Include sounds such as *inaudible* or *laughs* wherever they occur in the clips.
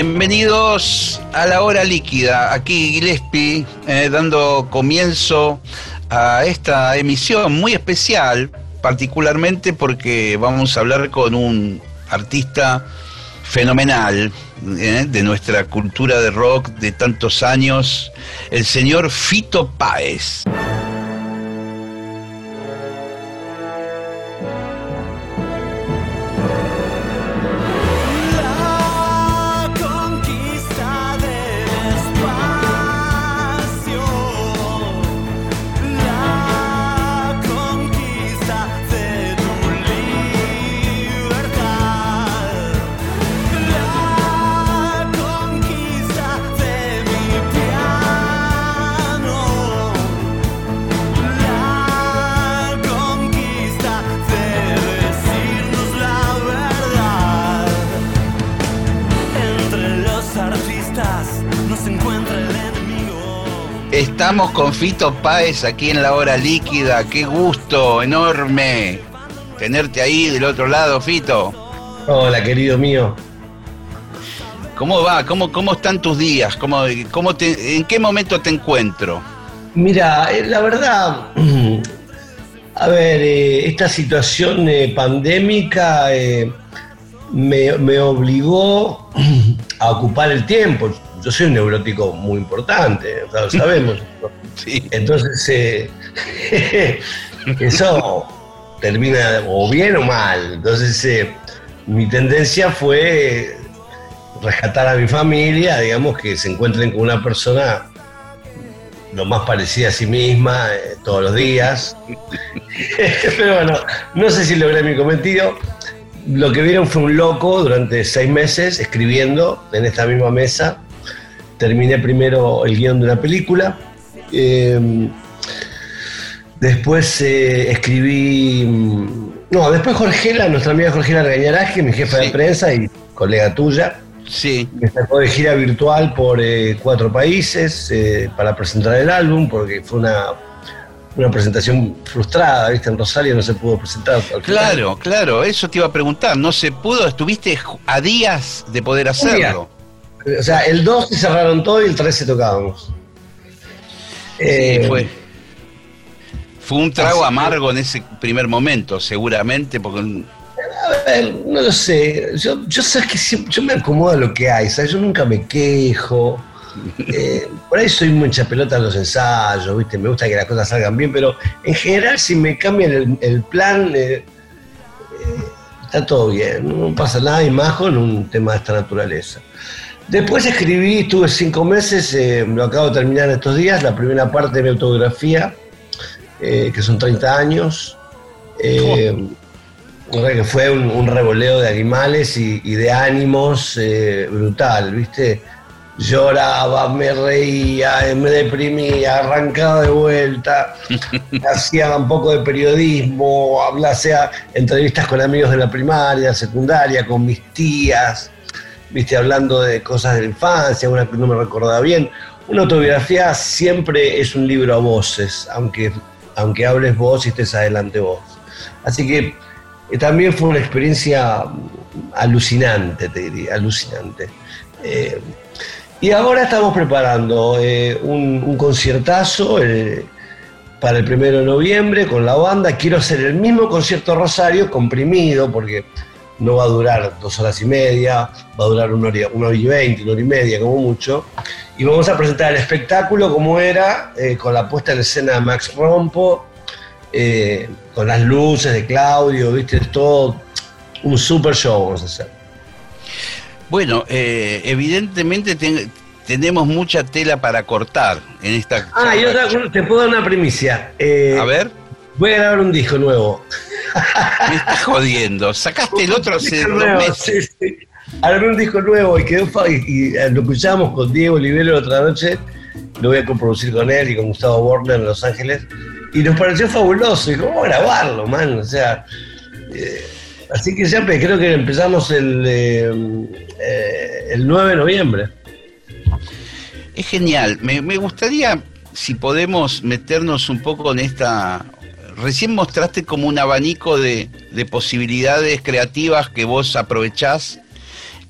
Bienvenidos a la hora líquida, aquí Gillespie, eh, dando comienzo a esta emisión muy especial, particularmente porque vamos a hablar con un artista fenomenal eh, de nuestra cultura de rock de tantos años, el señor Fito Páez. Estamos con Fito Páez aquí en la hora líquida. Qué gusto enorme tenerte ahí del otro lado, Fito. Hola, querido mío. ¿Cómo va? ¿Cómo, cómo están tus días? ¿Cómo, cómo te- ¿En qué momento te encuentro? Mira, eh, la verdad, *clears throat* a ver, eh, esta situación eh, pandémica eh, me, me obligó *clears throat* a ocupar el tiempo. Yo soy un neurótico muy importante, lo sabemos. *laughs* Sí. Entonces, eh, *laughs* eso termina o bien o mal. Entonces, eh, mi tendencia fue rescatar a mi familia, digamos, que se encuentren con una persona lo más parecida a sí misma eh, todos los días. *laughs* Pero bueno, no sé si logré mi cometido. Lo que vieron fue un loco durante seis meses escribiendo en esta misma mesa. Terminé primero el guion de una película. Eh, después eh, escribí. mm, No, después Jorgela, nuestra amiga Jorgela Regañarás, mi jefa Sí. de prensa y colega tuya, Sí, me sacó de gira virtual por eh, cuatro países eh, para presentar el álbum, porque fue una, una presentación frustrada, ¿viste? En Rosario no se pudo presentar. claro, claro, eso te iba a preguntar. No se pudo, estuviste a días de poder hacerlo. O sea, el 2 se cerraron todo y el 13 tocábamos. Sí, Eh, fue. Fue un trago amargo en ese primer momento, seguramente, porque A ver, no lo sé. Yo, yo sabes que siempre- yo me acomodo a lo que hay, ¿sabes? Yo nunca me quejo. *laughs* Eh, por ahí soy mucha pelota en los ensayos, ¿viste? Me gusta que las cosas salgan bien, pero en general, si me cambian el, el plan, eh, está todo bien. No pasa nada y más con un tema de esta naturaleza. Después escribí, estuve cinco meses, eh, lo acabo de terminar estos días, la primera parte de mi autografía, eh, que son 30 años. Eh, que fue un, un revoleo de animales y, y de ánimos brutal, ¿viste? Lloraba, me reía, me deprimía, arrancaba de vuelta, *laughs* hacía un poco de periodismo, hablaba, entrevistas con amigos de la primaria, secundaria, con mis tías, ¿viste? Hablando de cosas de la infancia, una que no me recordaba bien. Una autobiografía siempre es un libro a voces, aunque, aunque hables vos y estés adelante vos. Así que eh, también fue una experiencia mm, alucinante, te diría, alucinante. Eh, y ahora estamos preparando eh, un, conciertazo para el primero de noviembre con la banda. Quiero hacer el mismo concierto Rosario comprimido porque no va a durar dos horas y media, va a durar una hora, y- una hora y veinte, una hora y media como mucho. Y vamos a presentar el espectáculo como era, eh, con la puesta en escena de Max Rompo, eh, con las luces de Claudio, viste, todo un super show vamos a hacer. Bueno, eh, evidentemente te, tenemos mucha tela para cortar en esta. Ah, y otra, te puedo dar una primicia. A ver, Voy a grabar un disco nuevo. me estás jodiendo. Sacaste el otro hace dos meses. sí, sí. Armé un disco nuevo y quedó y, y, eh, lo escuchamos con Diego Olivero la otra noche. Lo voy a coproducir con él y con Gustavo Borner en Los Ángeles. Y nos pareció fabuloso. Y cómo grabarlo, man. O sea. eh, así que ya creo que empezamos el, eh, eh, el 9 de noviembre. Es genial. Me, me gustaría, si podemos, meternos un poco en esta. Recién mostraste como un abanico de, de posibilidades creativas que vos aprovechás.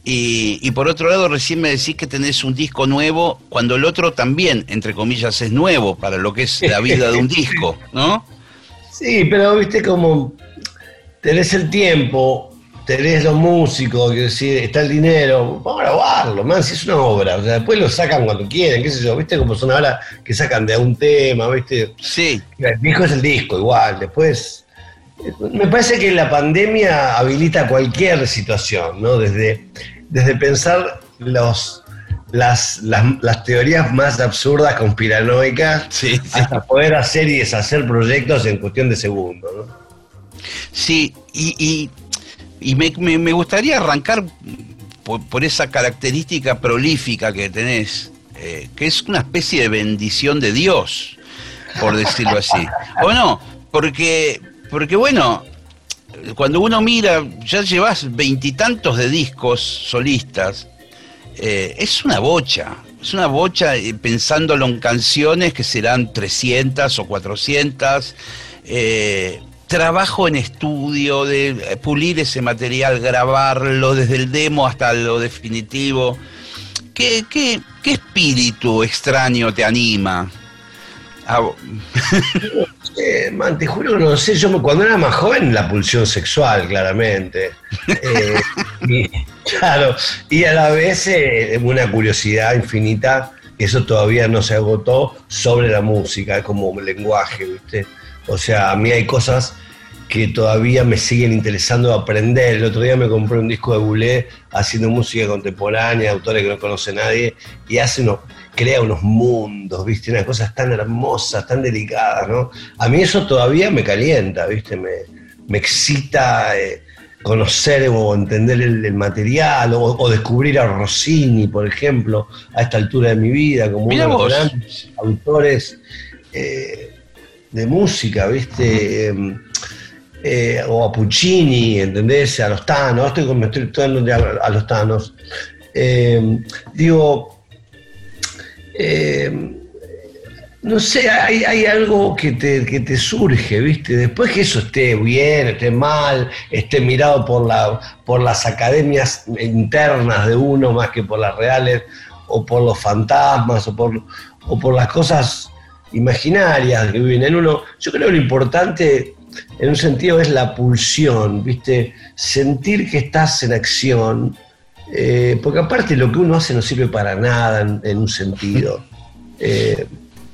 Y, y por otro lado, recién me decís que tenés un disco nuevo, cuando el otro también, entre comillas, es nuevo para lo que es la vida de un *laughs* disco, ¿no? Sí, pero viste como tenés el tiempo, tenés los músicos, quiero decir, está el dinero, vamos a grabarlo, man, si es una obra, o sea, después lo sacan cuando quieren, qué sé yo, viste como son ahora que sacan de un tema, viste, Sí, el disco es el disco, igual, después, me parece que la pandemia habilita cualquier situación, ¿no? Desde, desde pensar los... Las, las, las teorías más absurdas, conspiranoicas, sí, sí. hasta poder hacer y deshacer proyectos en cuestión de segundos. ¿no? Sí, y, y, y me, me- me gustaría arrancar por, por esa característica prolífica que tenés, eh, que es una especie de bendición de Dios, por decirlo así. *laughs* ¿O no? Porque, porque bueno, cuando uno mira, ya llevas veintitantos de discos solistas, eh, es una bocha. Es una bocha eh, pensándolo en canciones que serán 300 o 400. eh, trabajo en estudio, de pulir ese material, grabarlo desde el demo hasta lo definitivo. ¿Qué, qué, qué espíritu extraño te anima? Ah, *laughs* te juro no sé, yo cuando era más joven la pulsión sexual, claramente. Eh, *laughs* y, claro, y a la vez eh, una curiosidad infinita, eso todavía no se agotó, sobre la música, como lenguaje, ¿viste? O sea, a mí hay cosas que todavía me siguen interesando aprender. El otro día me compré un disco de Boulé haciendo música contemporánea, autores que no conoce nadie, y hace unos, crea unos mundos, ¿viste? Unas cosas tan hermosas, tan delicadas, ¿no? A mí eso todavía me calienta, ¿viste? Me, me excita eh, conocer o entender el, el material, o, o descubrir a Rossini, por ejemplo, a esta altura de mi vida, como uno de los grandes autores eh, de música, ¿viste? Eh, eh, o a Puccini, ¿entendés? A los Thanos, estoy, me estoy hablando de a, los Thanos. Eh, digo, eh, no sé, hay, hay algo que te, que te surge, ¿viste? Después que eso esté bien, esté mal, esté mirado por, la, por las academias internas de uno más que por las reales, o por los fantasmas, o por, o por las cosas imaginarias que viven en uno. Yo creo que lo importante, en un sentido, es la pulsión, ¿viste? Sentir que estás en acción, eh, porque aparte lo que uno hace no sirve para nada en, en un sentido. *laughs* Eh,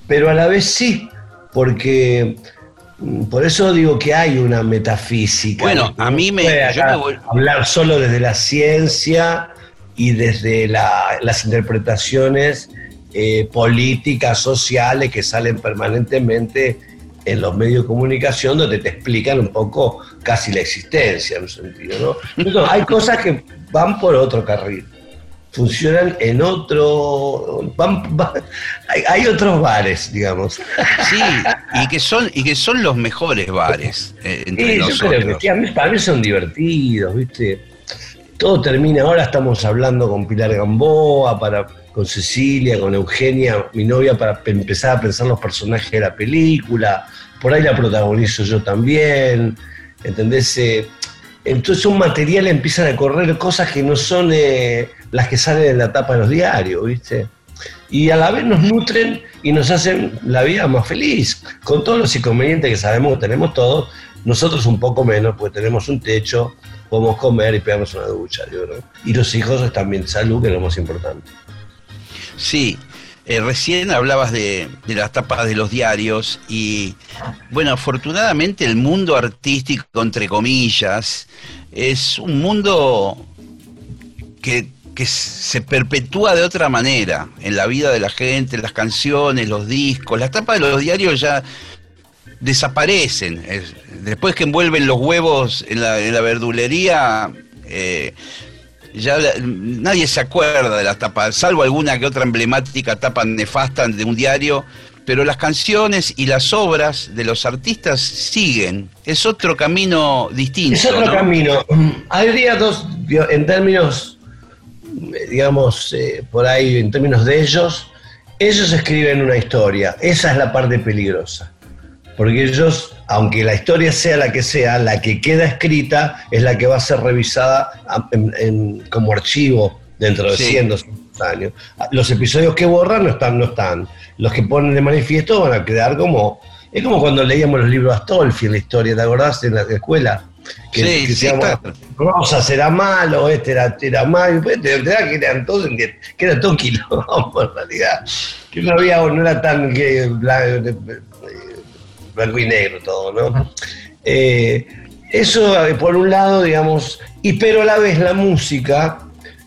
pero a la vez sí, porque mm, por eso digo que hay una metafísica. Bueno, a mí me- yo voy- hablar solo desde la ciencia y desde la- las interpretaciones eh, políticas, sociales que salen permanentemente en los medios de comunicación donde te explican un poco casi la existencia en un sentido, ¿no? Entonces, hay cosas que van por otro carril, funcionan en otro, van- van- hay, hay otros bares, digamos. sí, y que son, y que son los mejores bares eh, entre Sí, yo creo que sí, a mí, para mí son divertidos, ¿viste? Todo termina, ahora estamos hablando con Pilar Gamboa, para, con Cecilia, con Eugenia, mi novia, para pe- empezar a pensar los personajes de la película. Por ahí la protagonizo yo también, ¿entendés? Eh, entonces un material empiezan a correr cosas que no son eh, las que salen en la tapa de los diarios, ¿viste? y a la vez nos nutren y nos hacen la vida más feliz, con todos los inconvenientes que sabemos que tenemos todos, nosotros un poco menos, porque tenemos un techo, podemos comer y pegarnos una ducha, yo. Y los hijos bien, salud, que es lo más importante. Sí, eh, recién hablabas de, las tapas de los diarios y, bueno, afortunadamente el mundo artístico, entre comillas, es un mundo que se perpetúa de otra manera en la vida de la gente, las canciones, los discos, las tapas de los diarios ya desaparecen. después que envuelven los huevos en la, en la verdulería, eh, ya nadie se acuerda de las tapas, salvo alguna que otra emblemática tapa nefasta de un diario, pero las canciones y las obras de los artistas siguen. Es otro camino distinto. Es otro camino. Habría dos, en términos, digamos, eh, por ahí, en términos de ellos, ellos escriben una historia. Esa es la parte peligrosa. Porque ellos, aunque la historia sea la que sea, la que queda escrita es la que va a ser revisada como archivo dentro de 100, 200 años. Los episodios que borran no están, no están. Los que ponen de manifiesto van a quedar como... Es como cuando leíamos los libros de Astolfi en la historia, ¿te acordás? En la escuela. Que, sí, que sí, Rosa será malo, este era, era malo, te, te que eran todos, que era todo quilombo en realidad. Que no había, no era tan que, blanco y negro todo, ¿no? Eh, eso eh, por un lado, digamos, y pero a la vez la música,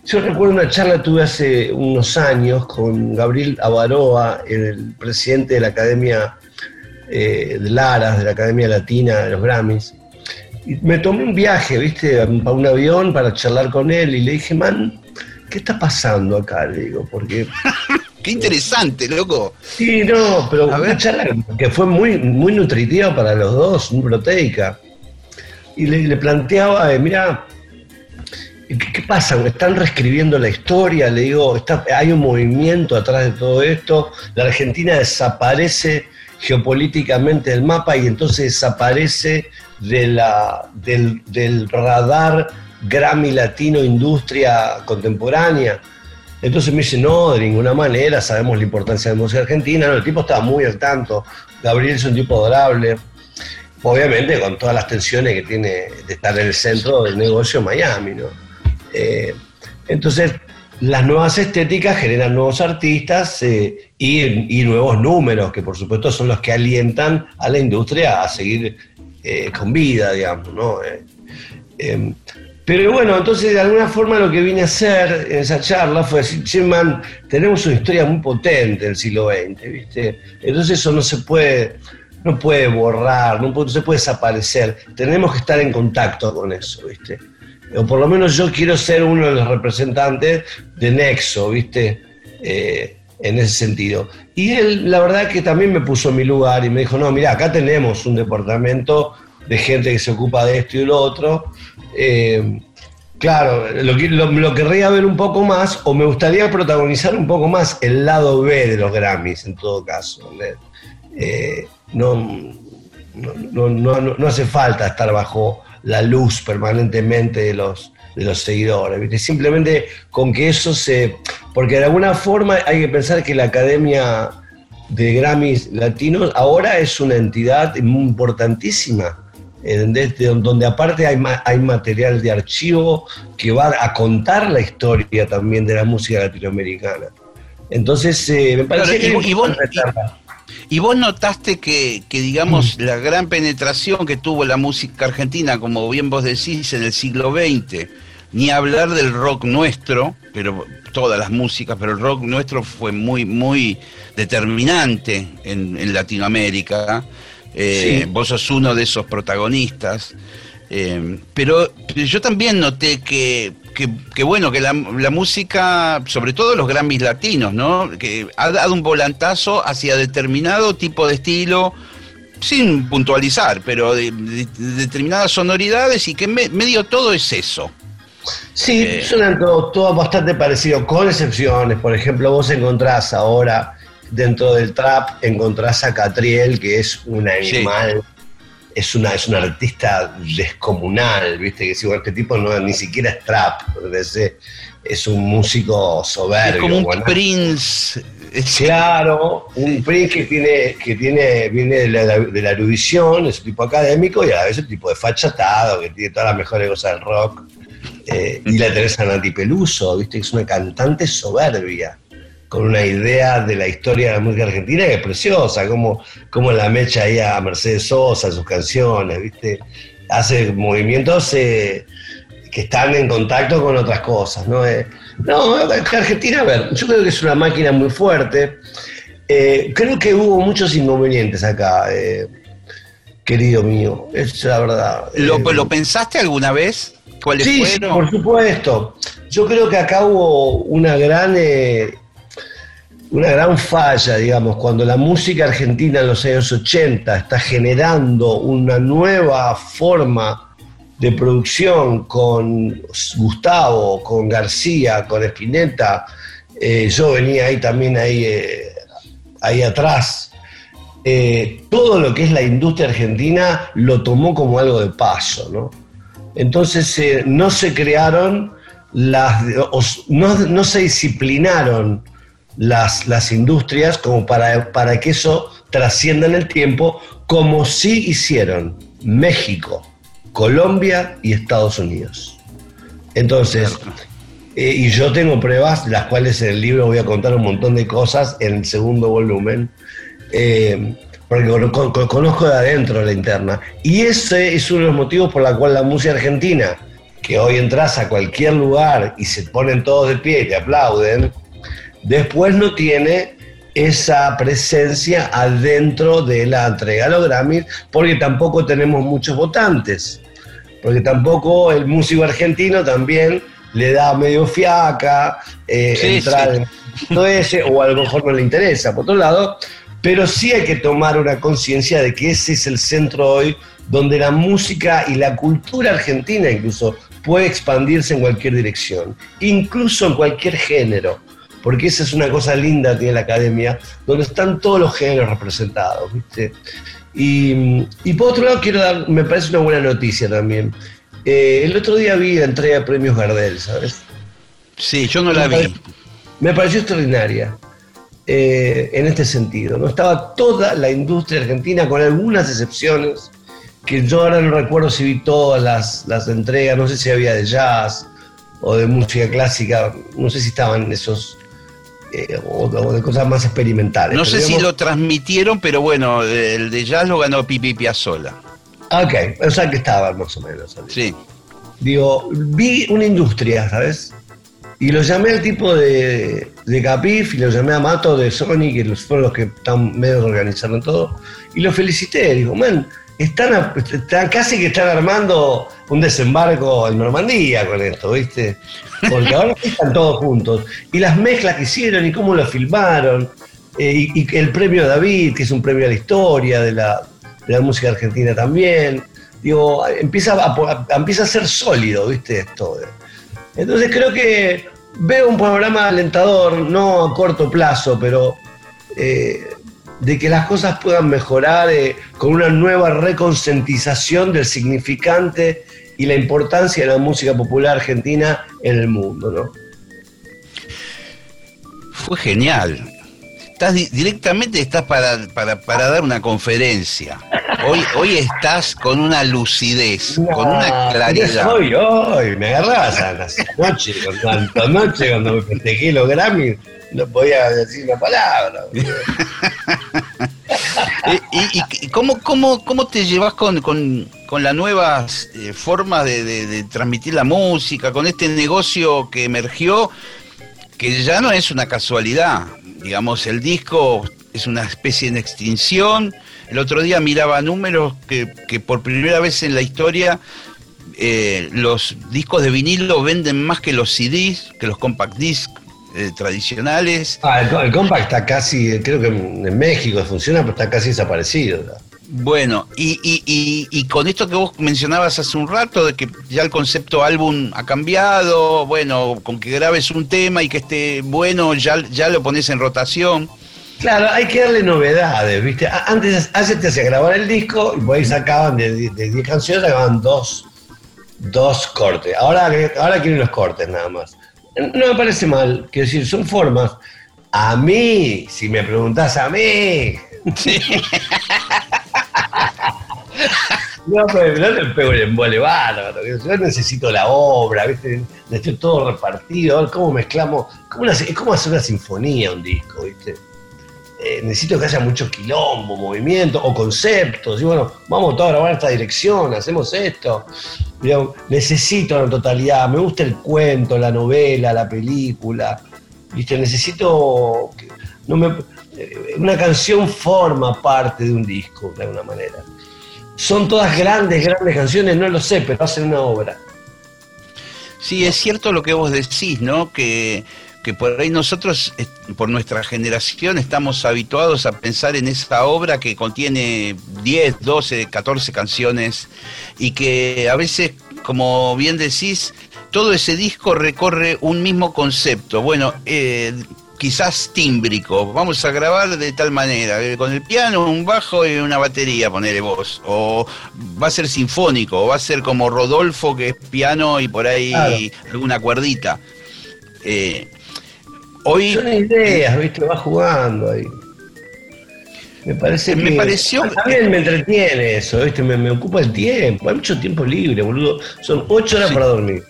yo recuerdo una charla que tuve hace unos años con Gabriel Avaroa, el presidente de la Academia eh, de Laras, de la Academia Latina de los Grammys, y me tomé un viaje, viste, para un avión para charlar con él y le dije, man, ¿qué está pasando acá? Le digo, porque *laughs* Qué interesante, loco. Sí, no, pero una charla que fue muy, muy nutritiva para los dos, muy proteica. Y le, planteaba, eh, mira, ¿qué, pasa? ¿Están reescribiendo la historia? Le digo, está, hay un movimiento atrás de todo esto. La Argentina desaparece geopolíticamente del mapa y entonces desaparece de la, del, del radar Grammy Latino Industria Contemporánea entonces me dice, no, de ninguna manera, sabemos la importancia de la música argentina. el tipo estaba muy al tanto. Gabriel es un tipo adorable. Obviamente con todas las tensiones que tiene de estar en el centro del negocio Miami, ¿no? Eh, entonces, las nuevas estéticas generan nuevos artistas eh, y, nuevos números, que por supuesto son los que alientan a la industria a seguir eh, con vida, digamos, ¿no? Pero bueno, entonces de alguna forma lo que vine a hacer en esa charla fue decir, che, tenemos una historia muy potente del siglo XX, ¿viste? Entonces eso no se puede, no puede borrar, no, se puede desaparecer. Tenemos que estar en contacto con eso, ¿viste? O por lo menos yo quiero ser uno de los representantes de Nexo, ¿viste? Eh, en ese sentido. Y él, la verdad que también me puso en mi lugar y me dijo, no, mira, acá tenemos un departamento de gente que se ocupa de esto y lo otro, eh, claro, lo, querría ver un poco más o me gustaría protagonizar un poco más el lado B de los Grammys, en todo caso. Eh, no, no, hace falta estar bajo la luz permanentemente de los, de los seguidores, simplemente con que eso se... Porque de alguna forma hay que pensar que la Academia de Grammys Latinos ahora es una entidad importantísima donde aparte hay, hay material de archivo que va a contar la historia también de la música latinoamericana. Entonces, eh, me parece que... Y, vos, notaste que, digamos, mm. la gran penetración que tuvo la música argentina, como bien vos decís, en el siglo XX, ni hablar del rock nuestro, pero todas las músicas, pero el rock nuestro fue muy, muy determinante en, en Latinoamérica. Eh, vos sos uno de esos protagonistas. Eh, pero, yo también noté que, bueno, que la, música, sobre todo los Grammys latinos, ¿no? Que ha dado un volantazo hacia determinado tipo de estilo, sin puntualizar, pero de, determinadas sonoridades y que medio todo es eso. Sí, eh, suenan todo, bastante parecido, con excepciones. Por ejemplo, vos encontrás ahora dentro del trap encontrás a Catriel, que es un animal, es, una, es un artista descomunal, ¿viste? Que si este tipo no, ni siquiera es trap, es, es un músico soberbio. Es como un Prince. Claro, un Prince que tiene, que tiene, viene de la, erudición, es un tipo académico y a veces un tipo de fachatado, que tiene todas las mejores cosas del rock. Eh, y la Teresa Nati Peluso, ¿viste? Que es una cantante soberbia con una idea de la historia de la música argentina que es preciosa, como, como la mecha ahí a Mercedes Sosa, sus canciones, ¿viste? Hace movimientos eh, que están en contacto con otras cosas, ¿no? Eh, no, Argentina, a ver, yo creo que es una máquina muy fuerte. Eh, creo que hubo muchos inconvenientes acá, eh, querido mío, es la verdad. ¿Lo, ¿Lo pensaste alguna vez? ¿Cuáles sí, sí, por supuesto. Yo creo que acá hubo una gran una gran falla, digamos, cuando la música argentina en los años 80 está generando una nueva forma de producción con Gustavo, con García, con Spinetta. Eh, yo venía ahí también ahí, eh, ahí atrás. Eh, todo lo que es la industria argentina lo tomó como algo de paso, ¿no? Entonces no se crearon las, no, no se disciplinaron las, las industrias como para, para que eso trascienda en el tiempo, como sí hicieron México, Colombia y Estados Unidos. Entonces, eh, y yo tengo pruebas, las cuales en el libro voy a contar un montón de cosas en el segundo volumen, eh, porque conozco de adentro la interna. Y ese es uno de los motivos por la cual la música argentina, que hoy entras a cualquier lugar y se ponen todos de pie y te aplauden, Después no tiene esa presencia adentro de la entrega a los Grammys, porque tampoco tenemos muchos votantes, porque tampoco el músico argentino también le da medio fiaca eh, entrar en todo ese, o a lo mejor no le interesa, por otro lado, pero sí hay que tomar una conciencia de que ese es el centro hoy donde la música y la cultura argentina incluso puede expandirse en cualquier dirección, incluso en cualquier género porque esa es una cosa linda que tiene la academia, donde están todos los géneros representados, ¿viste? Y, por otro lado, quiero dar, me parece una buena noticia también. Eh, el otro día vi la entrega de premios Gardel, ¿sabes? Sí, yo no la vi. me pareció extraordinaria eh, en este sentido. ¿no? Estaba toda la industria argentina, con algunas excepciones, que yo ahora no recuerdo si vi todas las, las entregas, no sé si había de jazz o de música clásica, no sé si estaban esos eh, o, de cosas más experimentales. No sé si lo transmitieron, pero bueno, el de jazz lo ganó Pipi Piazzolla. Ok, o sea que estaba más o menos. Sí. Digo, vi una industria, ¿sabes? Y lo llamé al tipo de, de Capif y lo llamé a Mato de Sony, que fueron los que están medio organizando todo, y lo felicité. Digo, man, están, están, casi que están armando un desembarco en Normandía con esto, ¿viste? Porque ahora *laughs* están todos juntos. Y las mezclas que hicieron y cómo lo filmaron. Eh, y, el premio David, que es un premio a la historia de la, música argentina también. Digo, empieza a, empieza a ser sólido, ¿viste? Esto. Entonces creo que veo un panorama alentador, no a corto plazo, pero eh, de que las cosas puedan mejorar eh, con una nueva reconcientización del significante y la importancia de la música popular argentina en el mundo, ¿no? Fue genial. Estás directamente estás para, para, dar una conferencia. Hoy, hoy estás con una lucidez, con una claridad. Hoy, hoy, me agarrabas a las noche, cuando, noche cuando me festejé los Grammy, no podía decir una palabra. *laughs* ¿Y, cómo, cómo, cómo, te llevas con, con, con las nuevas eh, formas de, transmitir la música, con este negocio que emergió, que ya no es una casualidad? Digamos, el disco es una especie de extinción. El otro día miraba números que, que por primera vez en la historia eh, los discos de vinilo venden más que los CDs, que los compact discs eh, tradicionales. Ah, el, compact está casi, creo que en México funciona, pero está casi desaparecido. Bueno, y, y, y, con esto que vos mencionabas hace un rato, de que ya el concepto álbum ha cambiado, bueno, con que grabes un tema y que esté bueno, ya, ya lo pones en rotación. Claro, hay que darle novedades, ¿viste? Antes, antes te hacía grabar el disco y por ahí sacaban de 10 canciones, sacaban dos, dos cortes. Ahora, ahora quieren los cortes nada más. No me parece mal, quiero decir, son formas. A mí, si me preguntás a mí. *laughs* no, pero no te pego el embole bárbaro. Yo necesito la obra, ¿viste? Necesito todo repartido, a ver cómo mezclamos. Cómo es como hacer una sinfonía un disco, ¿viste? Eh, necesito que haya mucho quilombo, movimiento o conceptos. Y bueno, vamos todos a grabar esta dirección, hacemos esto. Necesito la totalidad, me gusta el cuento, la novela, la película. ¿Viste? Necesito. eh, una canción forma parte de un disco, de alguna manera. Son todas grandes, grandes canciones, no lo sé, pero hacen una obra. Sí, es cierto lo que vos decís, ¿no? Que, que por ahí nosotros, eh, por nuestra generación, estamos habituados a pensar en esa obra que contiene 10, 12, 14 canciones y que a veces, como bien decís, todo ese disco recorre un mismo concepto. Bueno, eh, quizás tímbrico. Vamos a grabar de tal manera, eh, con el piano, un bajo y una batería, ponele vos. O va a ser sinfónico, o va a ser como Rodolfo, que es piano y por ahí Claro. alguna cuerdita. Eh, hoy Son ideas, ¿viste? Va jugando ahí. Me parece Me que. pareció- También me entretiene eso, ¿viste? Me, me ocupa el tiempo. Hay mucho tiempo libre, boludo. Son ocho horas Sí. para dormir.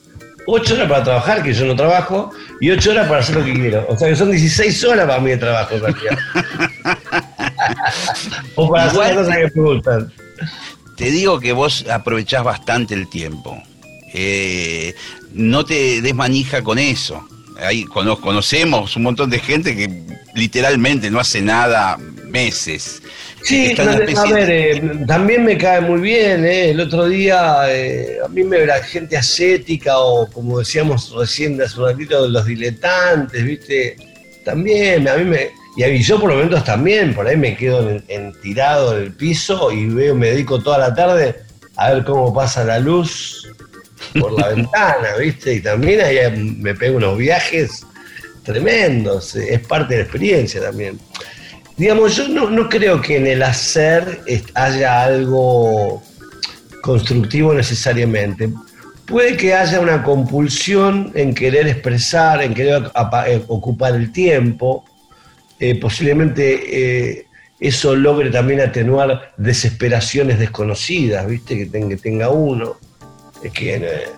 Ocho horas para trabajar, que yo no trabajo, y ocho horas para hacer lo que quiero. O sea que son 16 horas para mí de trabajo, *laughs* o para hacer las cosas que me gustan. te digo que vos aprovechás bastante el tiempo. Eh, no te des manija con eso. Ahí cono- conocemos un montón de gente que literalmente no hace nada meses. Sí, en una a ver, de- eh, también me cae muy bien. eh. El otro día, eh, a mí me la gente ascética o como decíamos recién hace un ratito, los diletantes, ¿viste? También, a mí me. Y yo por momentos también, por ahí me quedo en, en tirado en el piso y veo, me dedico toda la tarde a ver cómo pasa la luz por la ventana, ¿viste? Y también ahí me pego unos viajes tremendos, es parte de la experiencia también. Digamos, yo no, creo que en el hacer haya algo constructivo necesariamente. Puede que haya una compulsión en querer expresar, en querer eh, ocupar el tiempo. Eh, posiblemente eh, eso logre también atenuar desesperaciones desconocidas, ¿viste? Que tenga uno. Es que, eh,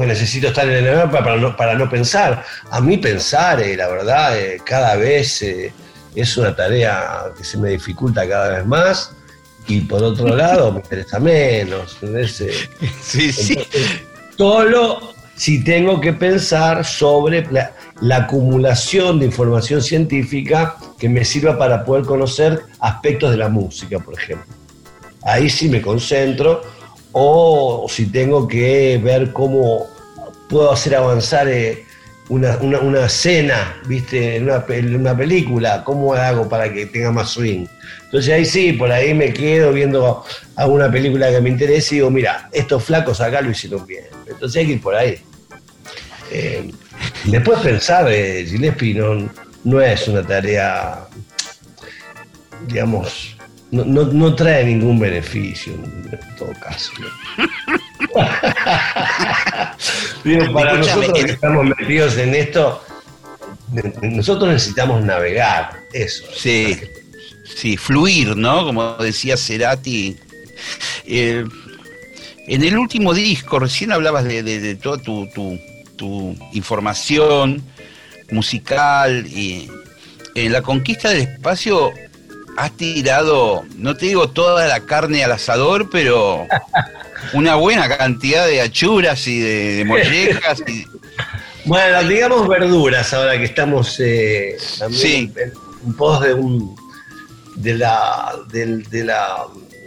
que necesito estar en el lugar para, no, para no pensar. A mí pensar, eh, la verdad, eh, cada vez eh, es una tarea que se me dificulta cada vez más y por otro *laughs* lado me interesa menos. ¿entendés? Eh, Sí, sí. entonces, solo si tengo que pensar sobre la, la acumulación de información científica que me sirva para poder conocer aspectos de la música, por ejemplo. Ahí sí me concentro, o si tengo que ver cómo puedo hacer avanzar eh, una, una, una ¿viste? En una, una película, ¿cómo hago para que tenga más swing? Entonces ahí sí, por ahí me quedo viendo alguna película que me interese y digo, mira, estos flacos acá lo hicieron bien. Entonces hay que ir por ahí. Eh, después pensar, eh, Gillespie no, no es una tarea, digamos, no, no- no trae ningún beneficio en todo caso. *laughs* para nosotros que estamos metidos en esto, nosotros necesitamos navegar, eso. Sí, sí, fluir, ¿no? Como decía Cerati. Eh, en el último disco, recién hablabas de, de- de toda tu, tu- tu información musical y en la conquista del espacio has tirado, no te digo toda la carne al asador, pero una buena cantidad de achuras y de, de mollejas. y- Bueno, digamos verduras ahora que estamos eh, también Sí. en, en pos de un de la del, de la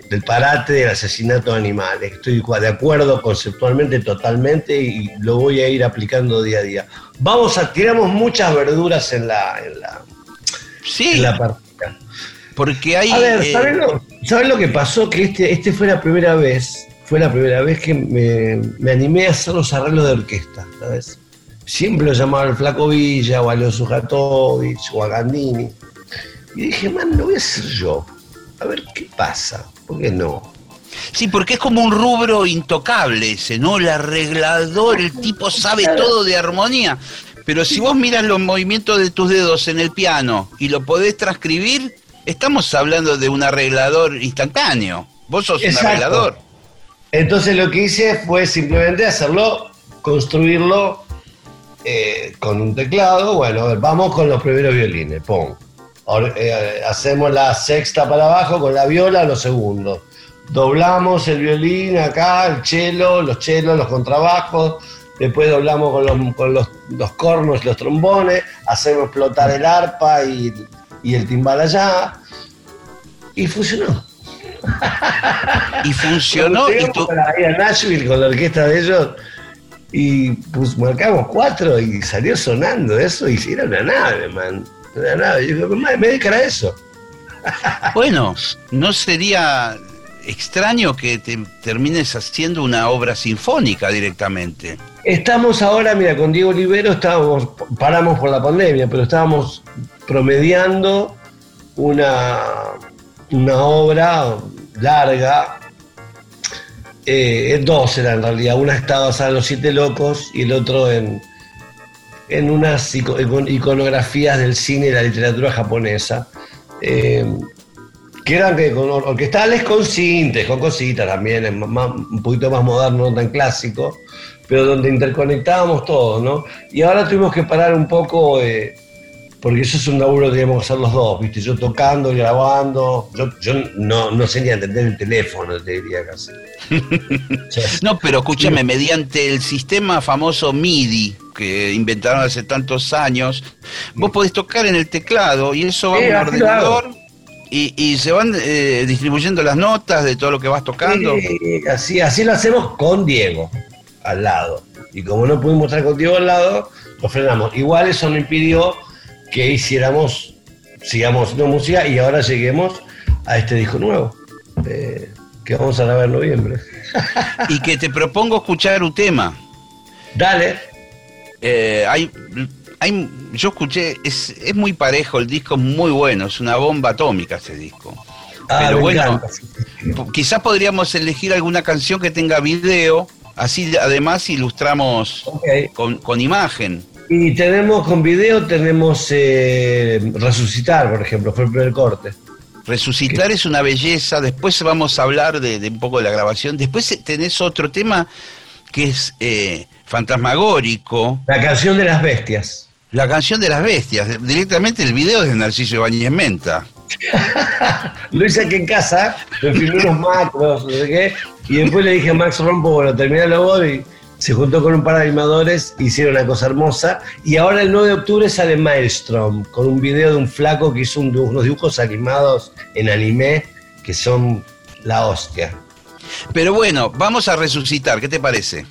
del parate del asesinato de animales. Estoy de acuerdo conceptualmente totalmente y lo voy a ir aplicando día a día. Vamos a tiramos muchas verduras en la en la, sí, en la partida. Porque hay... A ver, eh, ¿sabes lo, sabes lo que pasó? Que este, este fue la primera vez, fue la primera vez que me, me animé a hacer los arreglos de orquesta, ¿sabes? Siempre lo llamaba al Flaco Villa, o a Leo Sujatovich, o a Gandini. Y dije, man, lo voy a hacer yo. A ver qué pasa. ¿Por qué no? Sí, porque es como un rubro intocable ese, ¿no? El arreglador, el tipo sabe todo de armonía. Pero si vos miras los movimientos de tus dedos en el piano y lo podés transcribir, estamos hablando de un arreglador instantáneo. Vos sos Exacto. un arreglador. Entonces lo que hice fue simplemente hacerlo, construirlo eh, con un teclado. Bueno, a ver, vamos con los primeros violines. Pum. or- eh, hacemos la sexta para abajo con la viola, los segundos. Doblamos el violín acá, el cello, los chelos, los contrabajos. Después doblamos con los, con los, los cornos, los trombones. Hacemos explotar el arpa y, y el timbal allá. Y funcionó. Y funcionó. Y tú, a- ahí a Nashville con la orquesta de ellos y pues marcamos cuatro y salió sonando eso y era una nave, man. Una nave. Yo digo, "Ma, me dedican a eso. *laughs* bueno, ¿no sería extraño que te termines haciendo una obra sinfónica directamente? Estamos ahora, mira, con Diego Olivero paramos por la pandemia, pero estábamos promediando una, una obra larga. Eh, dos eran en realidad. Una estaba basada en Los Siete Locos y el otro en, en unas ico- icon- iconografías del cine y la literatura japonesa. Eh, que eran que con or- orquestales con cintes, con cositas también, más- un poquito más moderno, no tan clásico, pero donde interconectábamos todo, ¿no? Y ahora tuvimos que parar un poco, eh, porque eso es un laburo que teníamos que hacer los dos, ¿viste? Yo tocando y grabando, yo, yo no, no sé ni atender el teléfono, te diría casi. O *laughs* sea, No, pero escúchame, mediante el sistema famoso MIDI que inventaron hace tantos años, vos podés tocar en el teclado y eso va a un ordenador y, y se van eh, distribuyendo las notas de todo lo que vas tocando. Sí, así, así lo hacemos con Diego al lado. Y como no pudimos estar con Diego al lado, lo frenamos. Igual eso no impidió que hiciéramos, sigamos haciendo música y ahora lleguemos a este disco nuevo, eh, que vamos a grabar en noviembre. Y que te propongo escuchar un tema. Dale. Eh, hay, hay, yo escuché, es, es muy parejo, el disco es muy bueno, es una bomba atómica ese disco. Ah, Pero bueno, encanta. Quizás podríamos elegir alguna canción que tenga video, así además ilustramos con, con imagen. Y tenemos con video, tenemos eh, Resucitar, por ejemplo, fue el primer corte. Resucitar es una belleza, después vamos a hablar de, de un poco de la grabación, después eh, tenés otro tema que es eh, fantasmagórico, La canción de las bestias. la canción de las bestias, directamente el video es de Narciso Ibáñez Menta. *laughs* Lo hice aquí en casa, me filmé unos macros, no sé qué, y después le dije a Max Rompo, bueno, termina la voz y se juntó con un par de animadores, hicieron una cosa hermosa, y ahora el 9 de octubre sale Maelstrom, con un video de un flaco que hizo un unos dibujos animados en anime que son la hostia. Pero bueno, vamos a resucitar, ¿qué te parece?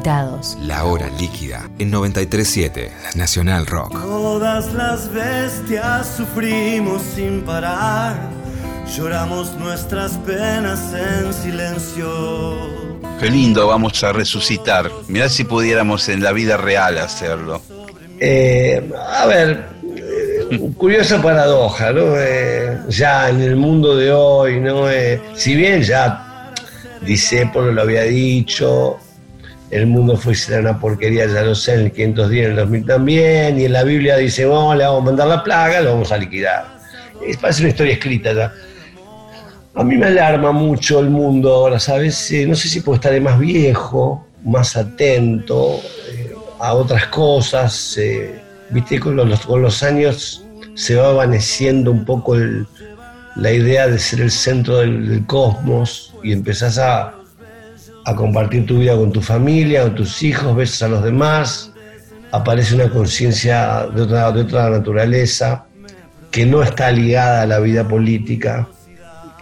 Invitados. La hora líquida en 937 Nacional Rock. Todas las bestias sufrimos sin parar, lloramos nuestras penas en silencio. Qué lindo vamos a resucitar. Mirá si pudiéramos en la vida real hacerlo. Eh, a ver, eh, curiosa paradoja, ¿no? Eh, ya en el mundo de hoy, ¿no? Eh, si bien ya Disépolo lo había dicho, el mundo fue una porquería, ya lo sé, en el 510, en el 2000 también, y en la Biblia dice, oh, le vamos a mandar la plaga, lo vamos a liquidar. Es, parece una historia escrita ya. A mí me alarma mucho el mundo ahora, ¿sabes? Eh, no sé si puedo estar más viejo, más atento eh, a otras cosas. eh, Viste, con los, con los años se va evaneciendo un poco la idea de ser el centro del, del cosmos y empezás a, a compartir tu vida con tu familia, con tus hijos, ves a los demás, aparece una conciencia de otra, de otra naturaleza que no está ligada a la vida política,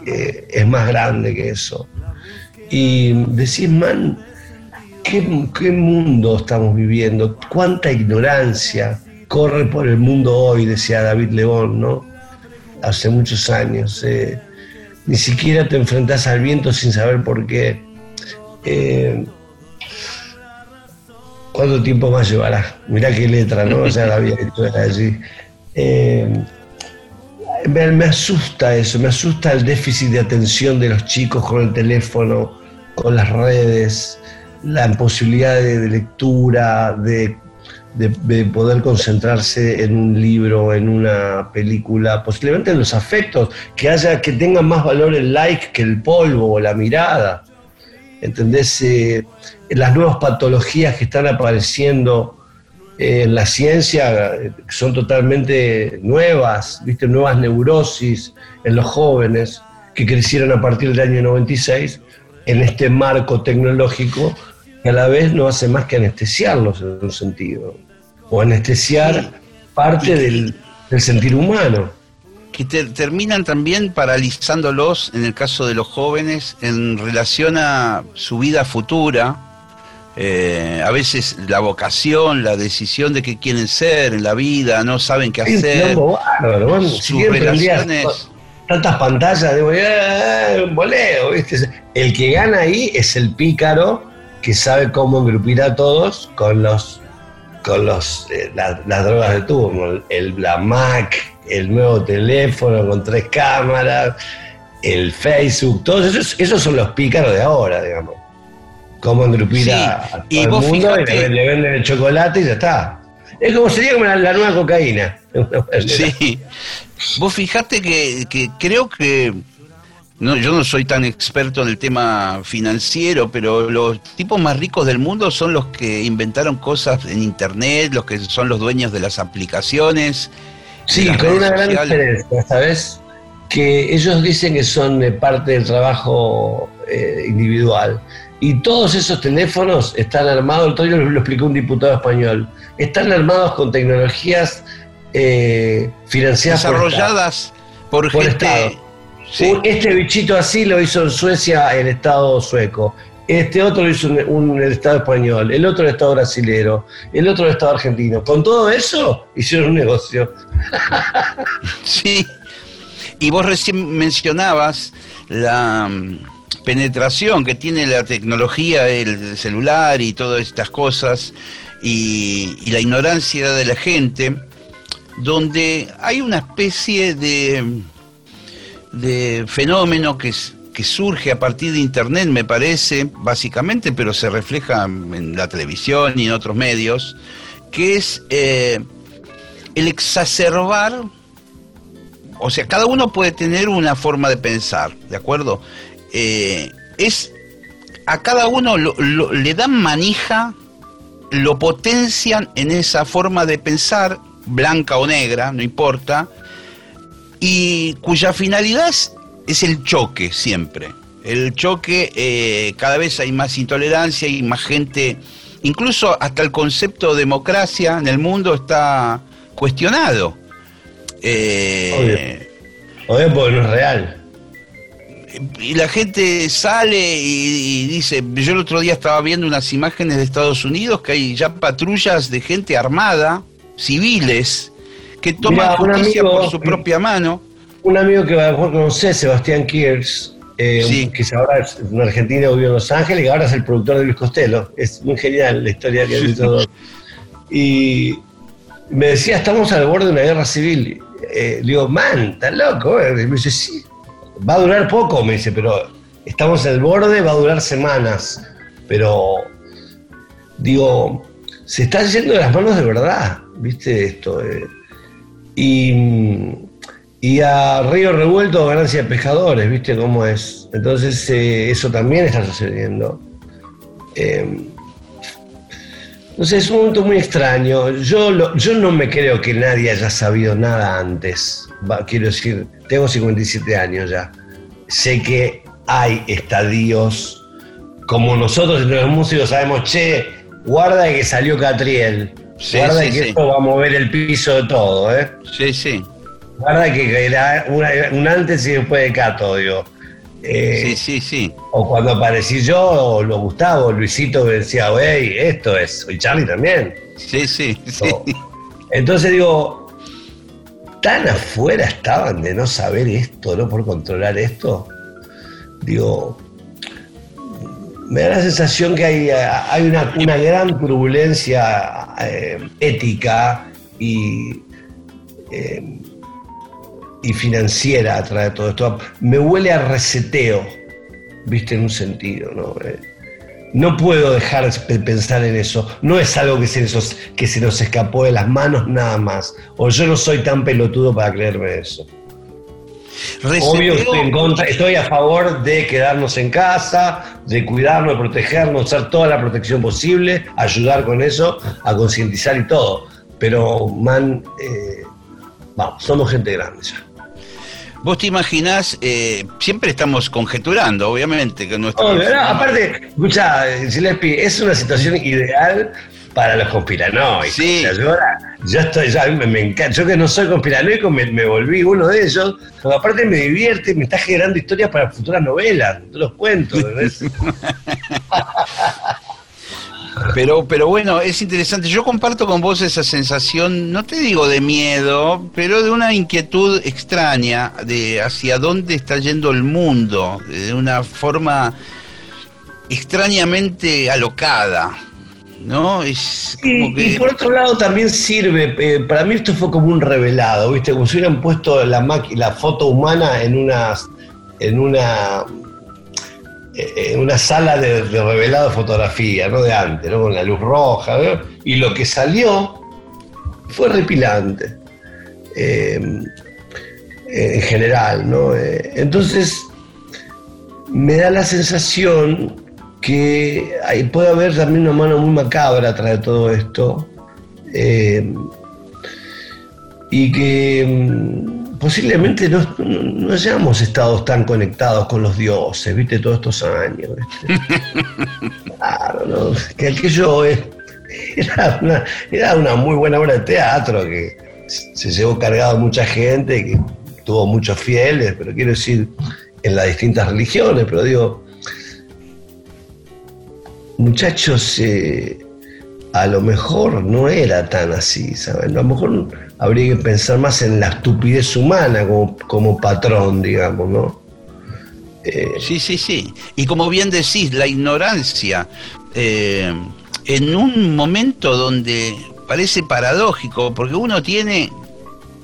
que es más grande que eso. Y decís, man, ¿qué, qué mundo estamos viviendo? ¿Cuánta ignorancia corre por el mundo hoy? Decía David León, ¿no? Hace muchos años. eh, ni siquiera te enfrentás al viento sin saber por qué. Eh, ¿Cuánto tiempo más llevará? Mirá qué letra, ¿no? O sea, la había hecho allí. Eh, me, asusta eso, me asusta el déficit de atención de los chicos con el teléfono, con las redes, la imposibilidad de, lectura, de, de- de poder concentrarse en un libro, en una película, posiblemente en los afectos, que haya, que tenga más valor el like que el polvo o la mirada. ¿Entendés? Eh, las nuevas patologías que están apareciendo eh, en la ciencia eh, que son totalmente nuevas, ¿viste? nuevas neurosis en los jóvenes que crecieron a partir del año 96 en este marco tecnológico que a la vez no hace más que anestesiarlos en un sentido, o anestesiar parte del, del sentir humano. Que te- terminan también paralizándolos, en el caso de los jóvenes, en relación a su vida futura. Eh, a veces la vocación, la decisión de qué quieren ser en la vida, no saben qué hacer. bárbaro, bueno, sus relaciones. tantas pantallas, digo, "Eh, un boleo, ¿viste? El que gana ahí es el pícaro que sabe cómo engrupir a todos con los con los eh, la- las drogas de turno, el, la Mac, el nuevo teléfono con tres cámaras, el Facebook, todos esos, esos son los pícaros de ahora, digamos. Cómo engrupir Sí, a, a todo y el vos mundo y le, le venden el chocolate y ya está. Es como sería como la, la nueva cocaína. *laughs* Sí. Vos fijate que, que creo que. No, yo no soy tan experto en el tema financiero, pero los tipos más ricos del mundo son los que inventaron cosas en internet, los que son los dueños de las aplicaciones. Sí, con una gran diferencia, ¿sabes? Que ellos dicen que son eh, parte del trabajo eh, individual. Y todos esos teléfonos están armados, día lo, explicó un diputado español, están armados con tecnologías eh, financiadas desarrolladas por, Por gente. Estado. Sí. Este bichito así lo hizo en Suecia el Estado sueco. Este otro lo hizo un, Estado español, el otro el Estado brasilero, el otro el Estado argentino. Con todo eso hicieron un negocio. *laughs* Sí. Y vos recién mencionabas la mm, penetración que tiene la tecnología, el celular y todas estas cosas, y, la ignorancia de la gente, donde hay una especie de fenómeno que, es- que surge a partir de Internet, me parece, básicamente, pero se refleja en la televisión y en otros medios, que es eh, el exacerbar o sea, cada uno puede tener una forma de pensar, ¿de acuerdo? Eh, es a cada uno le dan manija, lo potencian en esa forma de pensar, blanca o negra, no importa, y cuya finalidad es, es el choque siempre. El choque, eh, cada vez hay más intolerancia y más gente, incluso hasta el concepto de democracia en el mundo está cuestionado. Eh, Obvio porque no es real. y la gente sale y, y dice, yo el otro día estaba viendo unas imágenes de Estados Unidos que hay ya patrullas de gente armada, civiles, que toman Mirá, justicia amigo- por su propia mano. Un amigo que a lo mejor conocés, Sebastián Kiers, eh, Sí. que ahora es un argentino vivió en Los Ángeles y ahora es el productor de Luis Costello. Es muy genial la historia que han todo. Y me decía, estamos al borde de una guerra civil. Eh, digo, man, estás loco. eh?". Y me dice, sí, va a durar poco, me dice, pero estamos al borde, va a durar semanas. Pero, digo, se está yendo de las manos de verdad, ¿viste esto? eh. Y, y a Río Revuelto ganancia de pescadores, ¿viste cómo es? Entonces eh, eso también está sucediendo. Eh, sé, es un momento muy extraño. Yo, lo- yo no me creo que nadie haya sabido nada antes. Va, quiero decir, tengo 57 años ya. Sé que hay estadios como nosotros entre los músicos sabemos, che, guarda que salió Catriel. Sí, guarda sí, que sí. esto va a mover el piso de todo, ¿eh? Sí, sí. Guarda que era una- un antes y después de Cato, digo. Eh, Sí, sí, sí. O cuando aparecí yo, o lo Gustavo, Luisito me decía, wey, esto es, y Charlie también. Sí, sí, sí. No. Entonces digo, tan afuera estaban de no saber esto, no por controlar esto. Digo, me da la sensación que hay, hay una, una gran turbulencia eh, ética y, eh, y financiera a través de todo esto. Me huele a reseteo, viste, en un sentido, ¿no? Eh, no puedo dejar de pensar en eso. No es algo que se, nos, que se nos escapó de las manos nada más. O yo no soy tan pelotudo para creerme eso. Obvio que estoy, en contra, estoy a favor de quedarnos en casa, de cuidarnos, de protegernos, hacer toda la protección posible, ayudar con eso, a concientizar y todo. Pero, man, eh, vamos, somos gente grande ya. Vos te imaginás, eh, siempre estamos conjeturando, obviamente, que nuestro. Obvio, no, aparte, escucha, Gillespie, es una situación ideal para los conspiranoicos. Sí. O sea, yo, ahora- yo estoy, ya, me, me encanta. Yo que no soy conspiranoico, me, me volví uno de ellos. Porque aparte me divierte, me está generando historias para futuras novelas, futuros cuentos. *laughs* Pero, pero bueno, es interesante. Yo comparto con vos esa sensación, no te digo de miedo, pero de una inquietud extraña de hacia dónde está yendo el mundo, de una forma extrañamente alocada. ¿No? Es como Y, que. y por otro lado también sirve, eh, para mí esto fue como un revelado, ¿viste? Como si hubieran puesto la, la foto humana en una, en una, en una sala de, revelado fotografía, ¿no? De antes, ¿no? Con la luz roja. Y lo que salió fue repilante. eh, en general, ¿no? Eh, entonces, me da la sensación que hay- puede haber también una mano muy macabra atrás de todo esto. eh, y que mm, posiblemente no, no, no hayamos estado tan conectados con los dioses, viste, todos estos años. *laughs* claro, ¿no? Que aquello es- era una, era una muy buena obra de teatro que se llevó cargado mucha gente, que tuvo muchos fieles, pero quiero decir, en las distintas religiones, pero digo, muchachos, eh, a lo mejor no era tan así, ¿saben? A lo mejor habría que pensar más en la estupidez humana como, como patrón, digamos, ¿no? Eh, Sí, sí, sí. Y como bien decís, la ignorancia, eh, en un momento donde parece paradójico, porque uno tiene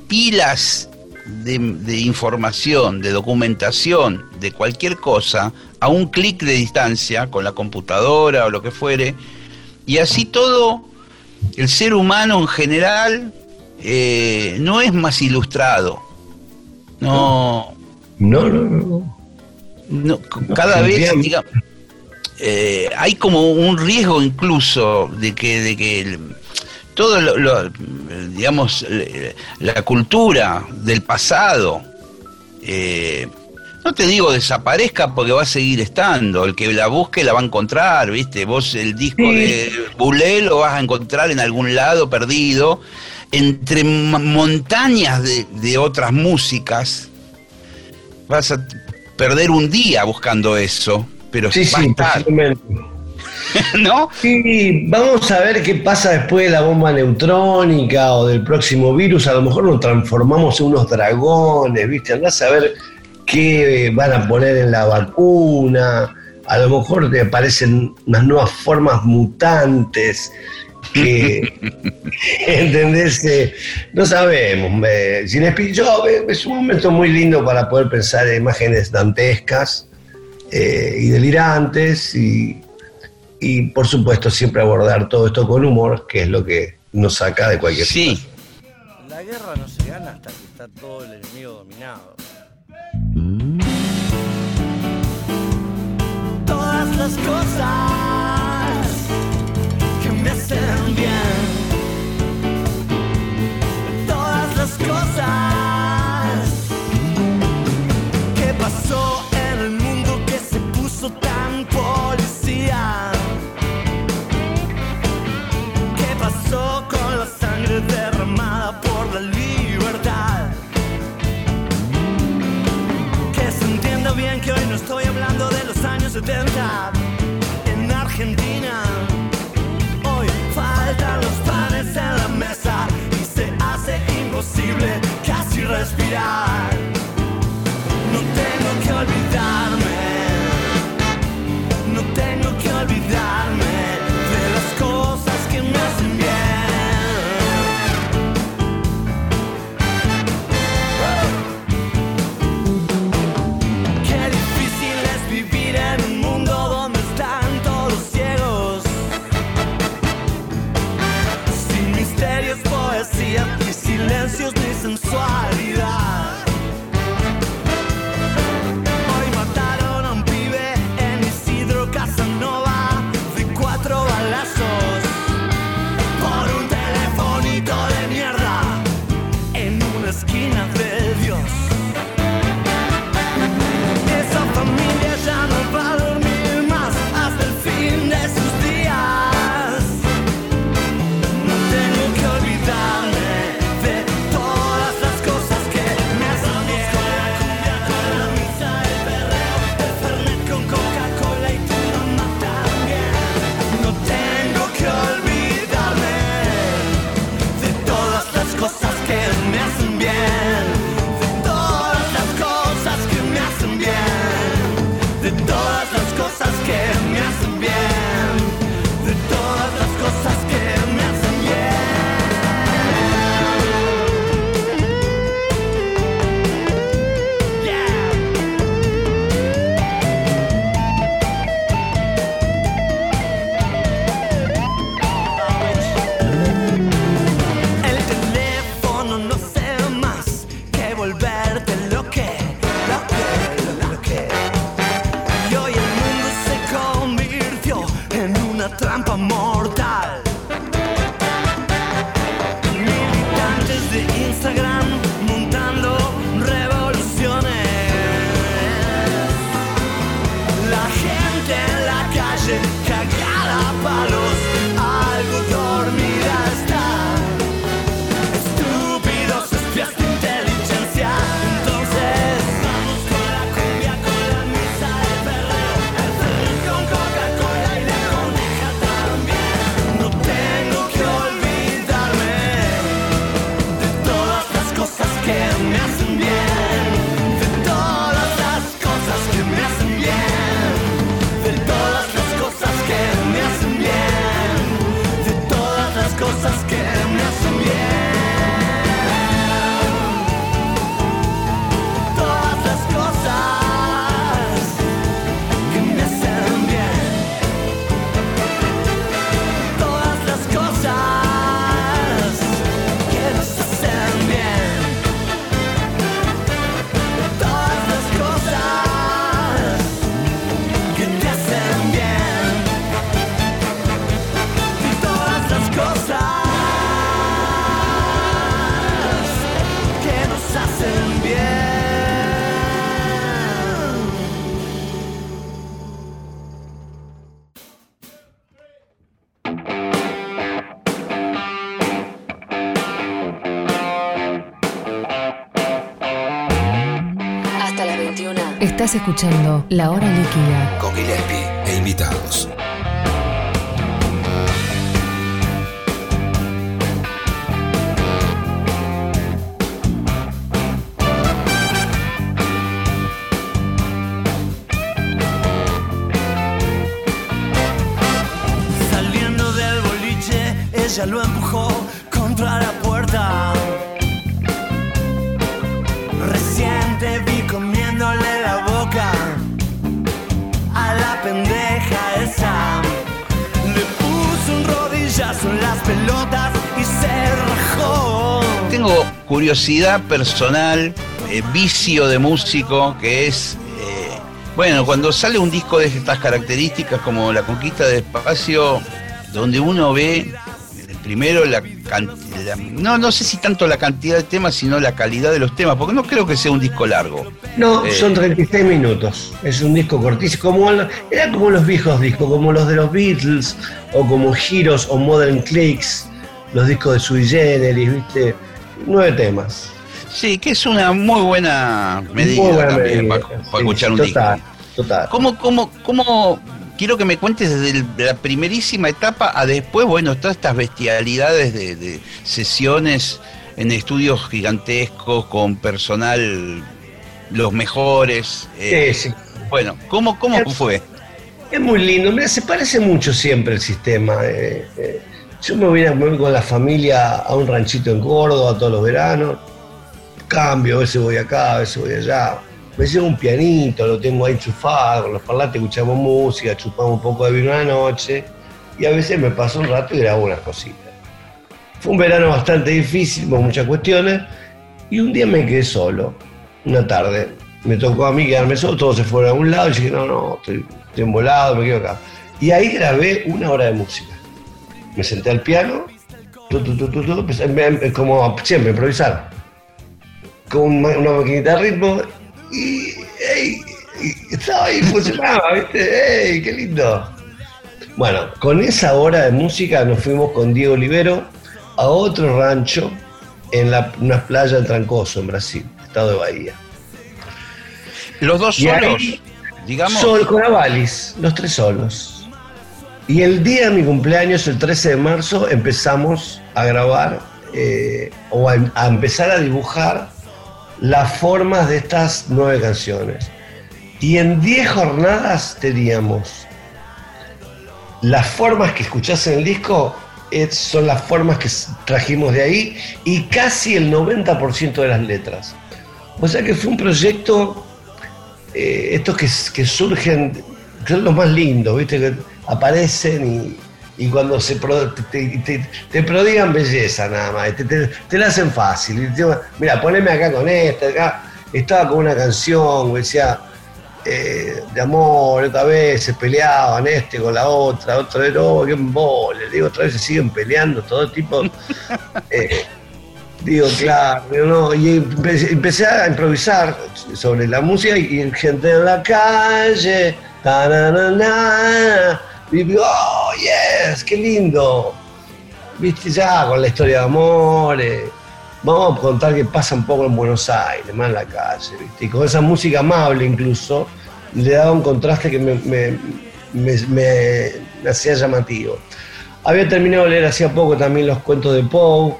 pilas de, de información, de documentación, de cualquier cosa, a un clic de distancia, con la computadora o lo que fuere, y así todo, el ser humano en general eh, no es más ilustrado. No, no, no, no. no, cada vez digamos, eh, hay como un riesgo incluso de que de que el- todo lo, lo- digamos la cultura del pasado eh, no te digo desaparezca porque va a seguir estando el que la busque la va a encontrar viste vos el disco Sí. de Bulé lo vas a encontrar en algún lado perdido entre montañas de, otras músicas, vas a perder un día buscando eso, pero sí, va sí, *laughs* ¿No? Sí, vamos a ver qué pasa después de la bomba neutrónica o del próximo virus. A lo mejor nos transformamos en unos dragones, ¿viste? Andás a ver qué van a poner en la vacuna. A lo mejor te aparecen unas nuevas formas mutantes que, *laughs* ¿entendés? Eh, no sabemos. Eh, Gillespie, yo, es un momento muy lindo para poder pensar en imágenes dantescas eh, y delirantes y, y, por supuesto, siempre abordar todo esto con humor, que es lo que nos saca de cualquier sí. La guerra no se gana hasta que está todo el enemigo dominado. Mm. Todas las cosas Estás escuchando La Hora Líquida. Con Gillespie e invitados. Saliendo del boliche, ella lo empujó curiosidad personal, eh, vicio de músico, que es, eh, bueno, cuando sale un disco de estas características como La Conquista del Espacio, donde uno ve eh, primero la cantidad, no, no sé si tanto la cantidad de temas, sino la calidad de los temas, porque no creo que sea un disco largo. No, Eh. son 36 minutos. Es un disco cortísimo. Como era como los viejos discos, como los de los Beatles, o como Heroes o Modern Clicks, los discos de Sui Generis, ¿viste? Nueve temas. Sí, que es una muy buena medida Muy buena también medida, para, para sí, escuchar un total, disco. Total. ¿Cómo, cómo, cómo, quiero que me cuentes desde la primerísima etapa a después, bueno, todas estas bestialidades de, de sesiones en estudios gigantescos con personal los mejores? eh, Sí, sí. Bueno, ¿cómo, cómo Es- fue? Es muy lindo, mira, se parece mucho siempre el sistema. eh, eh. Yo me voy, a, voy con la familia a un ranchito en Córdoba todos los veranos, cambio, a veces voy acá, a veces voy allá. Me llevo un pianito, lo tengo ahí enchufado, con los parlantes escuchamos música, chupamos un poco de vino a la noche y a veces me paso un rato y grabo unas cositas. Fue un verano bastante difícil con muchas cuestiones y un día me quedé solo, una tarde. Me tocó a mí quedarme solo, todos se fueron a un lado y dije, no, no, estoy, estoy embolado, me quedo acá. Y ahí grabé una hora de música. Me senté al piano, tu, tu, tu, tu, tu, empecé- me- me- como siempre, improvisar. Con una, maquinita de ritmo y, ey, y estaba ahí, funcionaba, ¿viste? ¡Ey, qué lindo! Bueno, con esa hora de música nos fuimos con Diego Olivero a otro rancho en la, una playa de Trancoso, en Brasil, estado de Bahía. ¿Los dos Y ahí- solos? digamos. Sol con Avalis, los tres solos. Y el día de mi cumpleaños, el 13 de marzo, empezamos a grabar eh, o a, empezar a dibujar las formas de estas nueve canciones. Y en 10 jornadas teníamos las formas que escuchás en el disco eh, son las formas que trajimos de ahí y casi el 90% de las letras. O sea que fue un proyecto eh, estos que, que surgen, que son los más lindos, ¿viste? Que aparecen y, y cuando se pro- te, te- te prodigan belleza nada más, te, te- te la hacen fácil. Mira, poneme acá con esta, acá. Estaba con una canción, decía, eh, de amor, otra vez se peleaban este con la otra, otra vez, no, qué embole, digo, otra vez se siguen peleando, todo tipo. *laughs* eh, Digo, claro, no, y empecé, empecé a improvisar sobre la música y, y gente en la calle, tararana, y digo, oh, yes, qué lindo. Viste, ya con la historia de amor, eh, vamos a contar qué pasa un poco en Buenos Aires, más en la calle, viste, y con esa música amable incluso, le daba un contraste que me, me- me- me- hacía llamativo. Había terminado de leer hacía poco también los cuentos de Poe,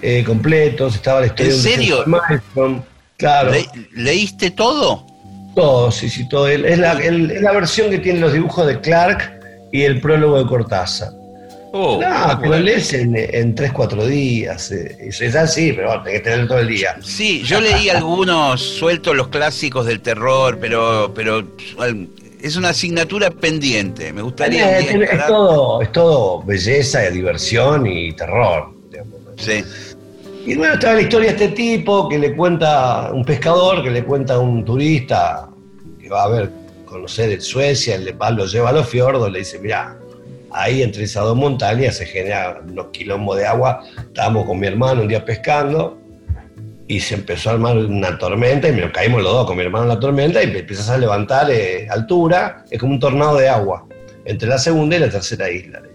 eh, completos, estaba la historia ¿En de un serio? de claro, Le- ¿Leíste todo? todo, sí, sí, todo. Es la, el- es la versión que tiene los dibujos de Clark y el prólogo de Cortázar. Oh, no, bueno. lees en, en 3, 4 días. eh, Es, es así, pero bueno, tenés que tenerlo todo el día. Sí, yo leí algunos sueltos los clásicos del terror, pero, pero es una asignatura pendiente. Me gustaría Eh, es, encarar- todo, es todo belleza, diversión y terror. digamos. Sí. Y bueno, estaba la historia de este tipo que le cuenta, un pescador que le cuenta a un turista que va a ver, conocer en Suecia, el va, lo lleva a los fiordos, le dice, mira, ahí entre esas dos montañas se generan unos quilombos de agua. Estábamos con mi hermano un día pescando y se empezó a armar una tormenta y me caímos los dos con mi hermano en la tormenta y empiezas a levantar eh, altura, es como un tornado de agua entre la segunda y la tercera isla. le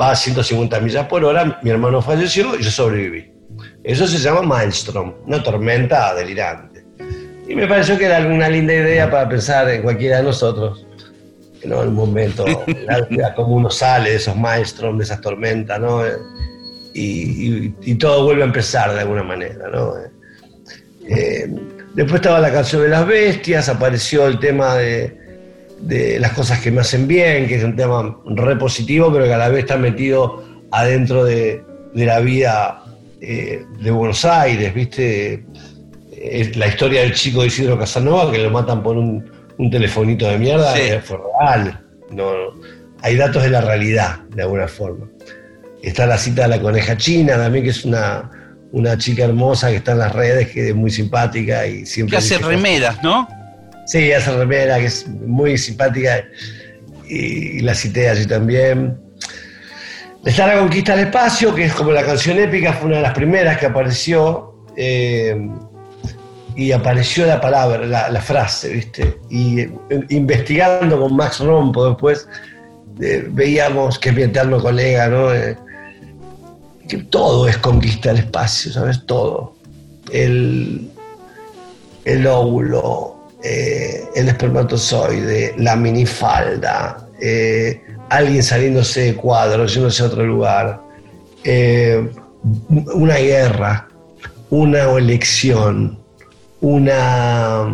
va a 150 millas por hora, mi hermano falleció y yo sobreviví. Eso se llama Maelstrom, una tormenta delirante. Y me pareció que era una linda idea para pensar en cualquiera de nosotros. ¿no? En un momento, *laughs* la vida, como uno sale de esos maestros, de esas tormentas, ¿no? Y, y- y todo vuelve a empezar de alguna manera, ¿no? Eh, después estaba la canción de las bestias, apareció el tema de, de las cosas que me hacen bien, que es un tema re positivo, pero que a la vez está metido adentro de, de la vida eh, de Buenos Aires, ¿viste? Es la historia del chico de Isidro Casanova que lo matan por un, un telefonito de mierda, Sí. eh, fue real. No, hay datos de la realidad, de alguna forma. Está la cita de la coneja china también, que es una, una chica hermosa que está en las redes, que es muy simpática y siempre... Que hace remeras, ¿no? Sí, hace remera, que es muy simpática y, y la cité allí también. Está La Conquista del Espacio, que es como la canción épica, fue una de las primeras que apareció. eh, y apareció la palabra, la, frase, ¿viste? Y eh, investigando con Max Rompo después, eh, veíamos que es mi eterno colega, ¿no? Eh, que todo es conquista del espacio, ¿sabes? Todo. El, el óvulo, el espermatozoide, la minifalda, alguien saliéndose de cuadro, yéndose a otro lugar, una guerra, una elección, una,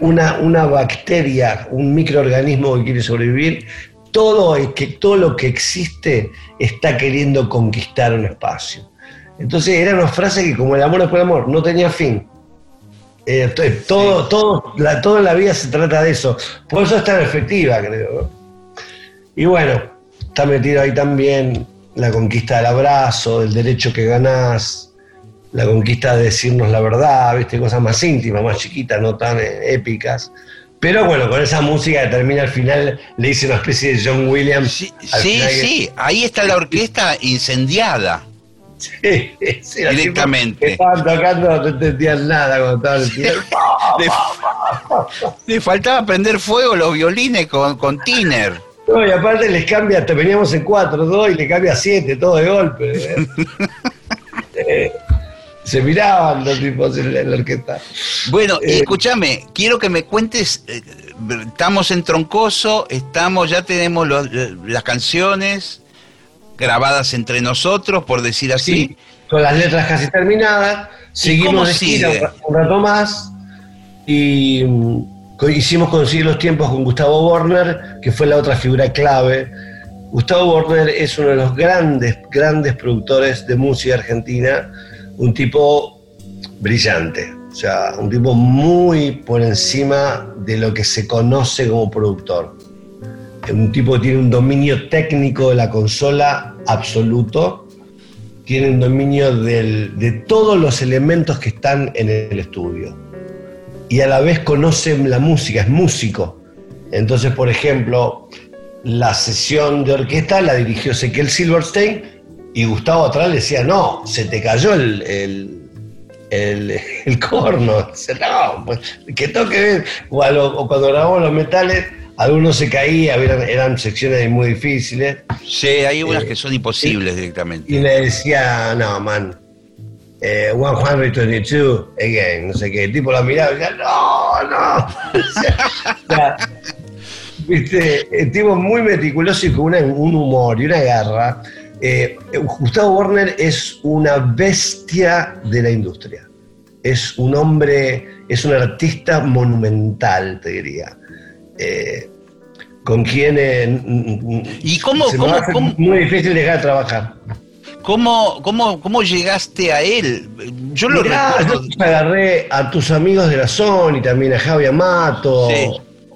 una, una bacteria, un microorganismo que quiere sobrevivir, todo, es que, todo lo que existe está queriendo conquistar un espacio. Entonces era una frase que como el amor después del amor, no tenía fin. Eh, entonces, todo, todo, la, todo en la vida se trata de eso. Por eso es tan efectiva, creo. ¿no? Y bueno, está metido ahí también la conquista del abrazo, del derecho que ganás, la conquista de decirnos la verdad, ¿viste? cosas más íntimas, más chiquitas, no tan eh, épicas. Pero bueno, con esa música que termina al final, le hice una especie de John Williams. Sí, sí, que- ahí está la orquesta incendiada. Sí, sí, Directamente. Estaban tocando, no entendían nada cuando estaban el *laughs* Le, le faltaba prender fuego los violines con, con Tiner. No, y aparte les cambia, te veníamos en 4, 2 y le cambia 7, todo de golpe. ¿eh? *laughs* Eh, se miraban los tipos en la, en la orquesta. Bueno, y Eh, escúchame, quiero que me cuentes, eh, estamos en Troncoso, estamos, ya tenemos los- las canciones grabadas entre nosotros, por decir así. Sí, con las letras casi terminadas, seguimos de gira un ra- un rato más y mm, hicimos conseguir los tiempos con Gustavo Werner, que fue la otra figura clave. Gustavo Werner es uno de los grandes, grandes productores de música argentina, un tipo brillante, o sea, un tipo muy por encima de lo que se conoce como productor. Un tipo que tiene un dominio técnico de la consola absoluto, tiene un dominio de todos los elementos que están en el estudio. Y a la vez conoce la música, es músico. Entonces, por ejemplo, la sesión de orquesta la dirigió Ezequiel Silverstein y Gustavo atrás le decía, no, se te cayó el, el, el- el corno. *laughs* Dice, no, pues, que toque bien. O, a lo- o cuando grabamos los metales, algunos se caían, eran, eran secciones muy difíciles. Sí, hay unas Eh, que son imposibles directamente. Y le decía, no, man, eh, 122 again, no sé qué. El tipo la miraba y decía, no, no. *laughs* O sea, Viste, el tipo muy meticuloso y con una- un humor y una garra. Eh, Gustavo Werner es una bestia de la industria. Es un hombre, es un artista monumental, te diría. Eh, con quien eh, ¿Y cómo- se a muy difícil dejar de trabajar. ¿Cómo, cómo, ¿Cómo llegaste a él? Yo lo Mirá, recuerdo. yo agarré a tus amigos de la Sony, también a Javi Amato, Sí.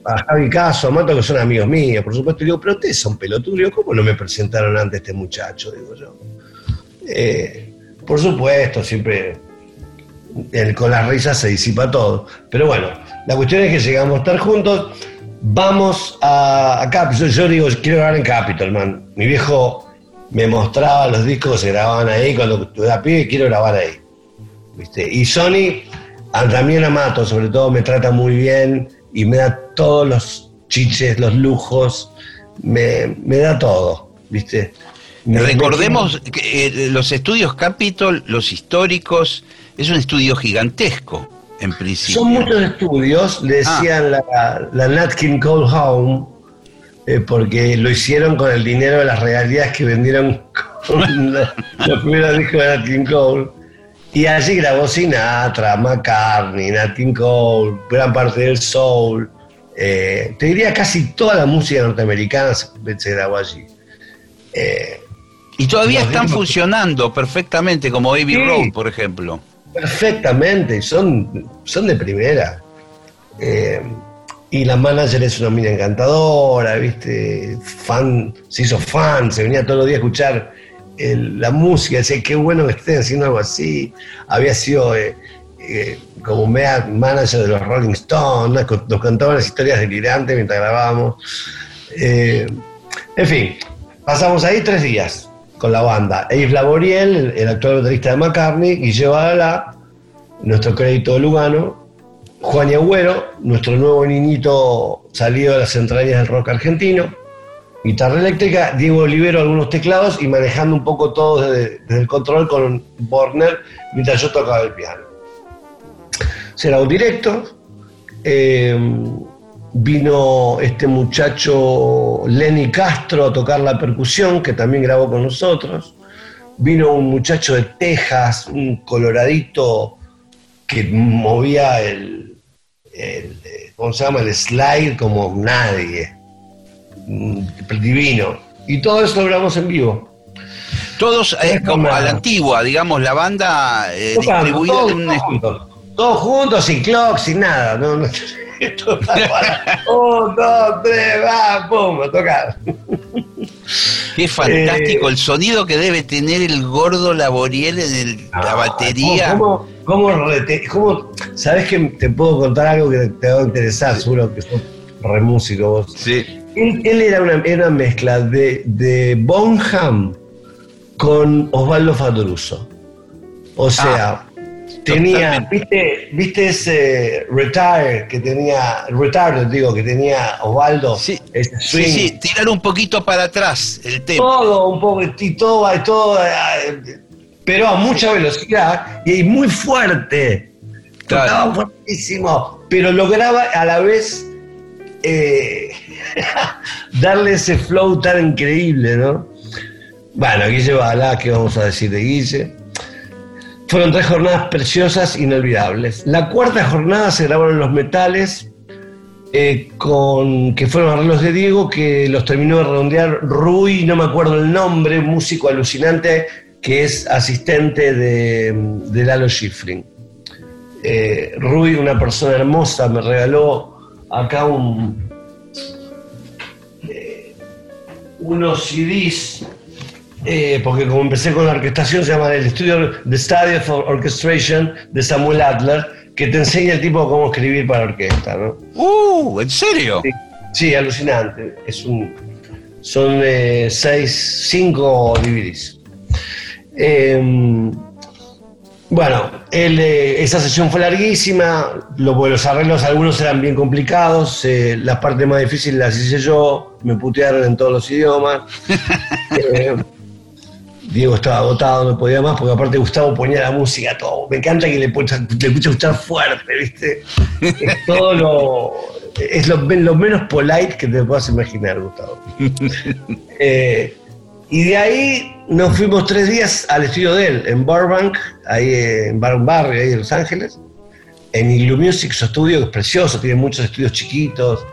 A Javi Caso, Amato, que son amigos míos, por supuesto. Y digo, pero ustedes son pelotudos. ¿cómo no me presentaron antes a este muchacho? Digo yo. Eh, por supuesto, siempre el- con las risas se disipa todo. Pero bueno, la cuestión es que llegamos a estar juntos. Vamos a, a Capitol. Yo, digo, quiero grabar en Capitol, man. Mi viejo me mostraba los discos que se grababan ahí cuando yo era pibe, quiero grabar ahí. ¿Viste? Y Sony, a- también Amato, sobre todo, me trata muy bien y me da todos los chiches, los lujos, me, me da todo, ¿viste? Me- Recordemos que eh, los estudios Capitol, los históricos, es un estudio gigantesco. en principio. Son muchos estudios, le Ah. decían la, la Nat King Cole Home, eh, porque lo hicieron con el dinero de las regalías que vendieron con *laughs* la- los primeros discos de Nat King Cole. Y allí grabó Sinatra, McCartney, Nat King Cole, gran parte del soul. Eh, te diría casi toda la música norteamericana se, se grabó allí. Eh, Y todavía están ritmos- funcionando perfectamente, como Baby Sí. Road, por ejemplo. Perfectamente, son, son de primera. Eh, y la manager es una mina encantadora, ¿viste? Fan, se hizo fan, se venía todos los días a escuchar el- la música, decía, qué bueno que estén haciendo algo así. Había sido eh, como manager de los Rolling Stones, nos, contaban las historias delirantes mientras grabábamos. Eh, en fin, pasamos ahí tres días con la banda. Yves Laboriel, el, actual baterista de McCartney, Guille Badalá, nuestro crédito Lugano, Juan Agüero, nuestro nuevo niñito salido de las entrañas del rock argentino, guitarra eléctrica, Diego Olivero algunos teclados y manejando un poco todo desde, desde el control con Borner mientras yo tocaba el piano. Será un directo. eh, vino este muchacho Lenny Castro a tocar la percusión, que también grabó con nosotros. Vino un muchacho de Texas, un coloradito que movía el, el, ¿cómo se llama? El slide como nadie. Mm, Divino. Y todo eso lo grabamos en vivo. Todos eh, como a la antigua, digamos, la banda eh, distribuida en un todos juntos. Sin clock, sin nada. No, no, *laughs* esto es para- Un, dos, tres, va, pum, a tocar. Qué fantástico Eh, el sonido que debe tener el gordo Laboriel en el- la batería. ¿Cómo, cómo, ¿Sabes que te puedo contar algo que te va a interesar? Seguro que sos re músico vos. Sí. Él, él era, una, era una mezcla de, de Bonham con Osvaldo Fatruso. O sea, tenía. ¿viste, ¿viste ese retire que tenía, retarded digo, que tenía Osvaldo? Sí, Ese sí, swing. sí, tirar un poquito para atrás el tema. Todo, un poco, y todo, eh, pero a mucha velocidad y muy fuerte. Claro. Tocaba fuertísimo, pero lograba a la vez eh, *laughs* darle ese flow tan increíble, ¿no? Bueno, Guille Balá, ¿qué vamos a decir de Guille? Fueron tres jornadas preciosas, inolvidables. La cuarta jornada se grabaron los metales, eh, con, que fueron arreglos de Diego, que los terminó de redondear Rui, no me acuerdo el nombre, músico alucinante que es asistente de, de Lalo Schifrin. Eh, Rui, una persona hermosa, me regaló acá eh, unos CDs, eh, porque como empecé con la orquestación, se llama el estudio The Study for Orchestration de Samuel Adler, que te enseña el tipo cómo escribir para orquesta, ¿no? Uh, ¿en serio? Sí, sí, alucinante. Es un, son eh, seis, cinco DVDs. Eh, bueno, él, eh, esa sesión fue larguísima, lo- los arreglos algunos eran bien complicados, eh, las partes más difíciles las hice yo, me putearon en todos los idiomas. *laughs* Eh, Diego estaba agotado, no podía más, porque aparte Gustavo ponía la música todo. Me encanta que le, le escuche escuchar fuerte, ¿viste? Es todo lo. Es lo, lo menos polite que te puedas imaginar, Gustavo. *laughs* Eh, y de ahí nos fuimos tres días al estudio de él, en Burbank, ahí en Bar Barrio, ahí en Los Ángeles, en Igloo Music, su estudio, que es precioso, tiene muchos estudios chiquitos.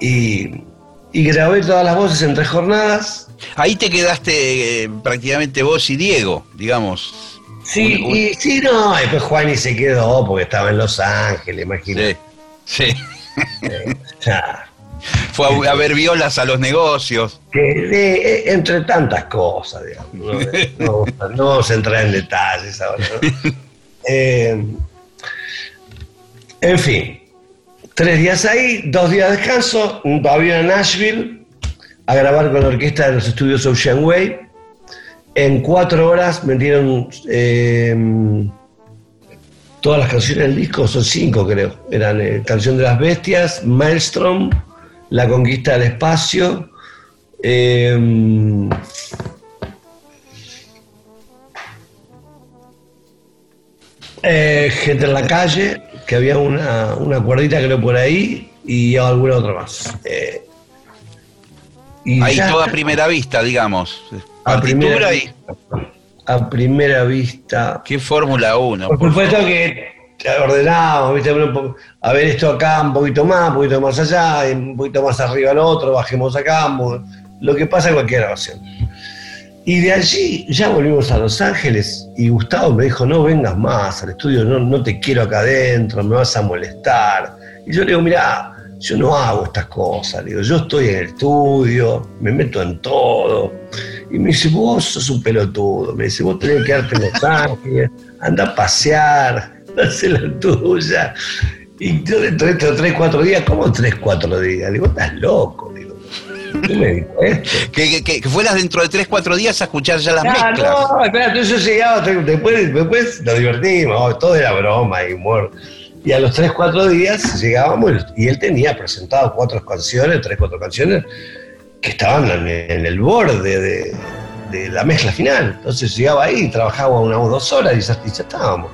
Y, y grabé todas las voces en tres jornadas. Ahí te quedaste eh, prácticamente vos y Diego, digamos. Sí, Un- un- y sí, no, después Juani se quedó porque estaba en Los Ángeles, imagínate. Sí, sí. Fue a, a ver violas a los negocios. que, eh, eh, entre tantas cosas, digamos. No, *laughs* no- no vamos a entrar en detalles ahora. ¿no? *laughs* Eh, en fin, tres días ahí, dos días de descanso, un a Nashville a grabar con la orquesta de los estudios Ocean Way. En cuatro horas me dieron eh, todas las canciones del disco, son cinco creo. Eran eh, Canción de las Bestias, Maelstrom, La Conquista del Espacio, eh, eh, Gente en la Calle, que había una, una cuerdita creo por ahí y alguna otra más. Eh, y Ahí ya- todo a primera vista, digamos. a primera, y. vista, a primera vista. ¿Qué Fórmula 1? Por supuesto que ordenamos, ¿viste? A ver esto acá un poquito más, un poquito más allá, un poquito más arriba al otro, bajemos acá, lo que pasa en cualquier grabación. Y de allí ya volvimos a Los Ángeles y Gustavo me dijo, no vengas más al estudio, no, no te quiero acá adentro, me vas a molestar. Y yo le digo, mirá, yo no hago estas cosas, le digo, yo estoy en el estudio, me meto en todo. Y me dice, vos sos un pelotudo, me dice, vos tenés que quedarte en Los Ángeles, anda a pasear, hacer la tuya. Y yo dentro de estos tres, cuatro días, ¿cómo tres, cuatro días? Le digo, estás loco. ¿Qué me dijo esto? Que, que- que- fueras dentro de 3, 4 días a escuchar ya las Ah, mezclas. no, espera, entonces yo llegaba, después, después nos divertimos, oh, todo era broma y humor. Y a los 3, 4 días llegábamos y él tenía presentado cuatro canciones, tres, cuatro canciones, que estaban en, en el borde de, de la mezcla final. Entonces llegaba ahí, trabajaba una o dos horas y ya, y ya estábamos.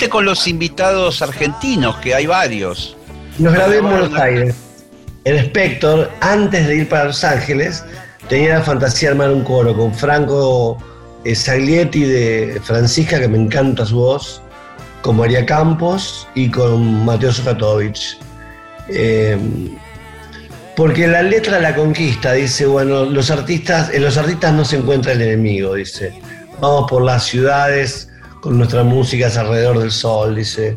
Hiciste con los invitados argentinos, que hay varios? Los grabé en Buenos Aires. El Spector, antes de ir para Los Ángeles, tenía la fantasía de armar un coro con Franco eh, Saglietti de Francisca, que me encanta su voz, con María Campos y con Mateo Sokatovich. Eh, porque la letra de la conquista dice, bueno, los artistas, en los artistas no se encuentra el enemigo, dice. Vamos por las ciudades con nuestras músicas alrededor del sol, dice.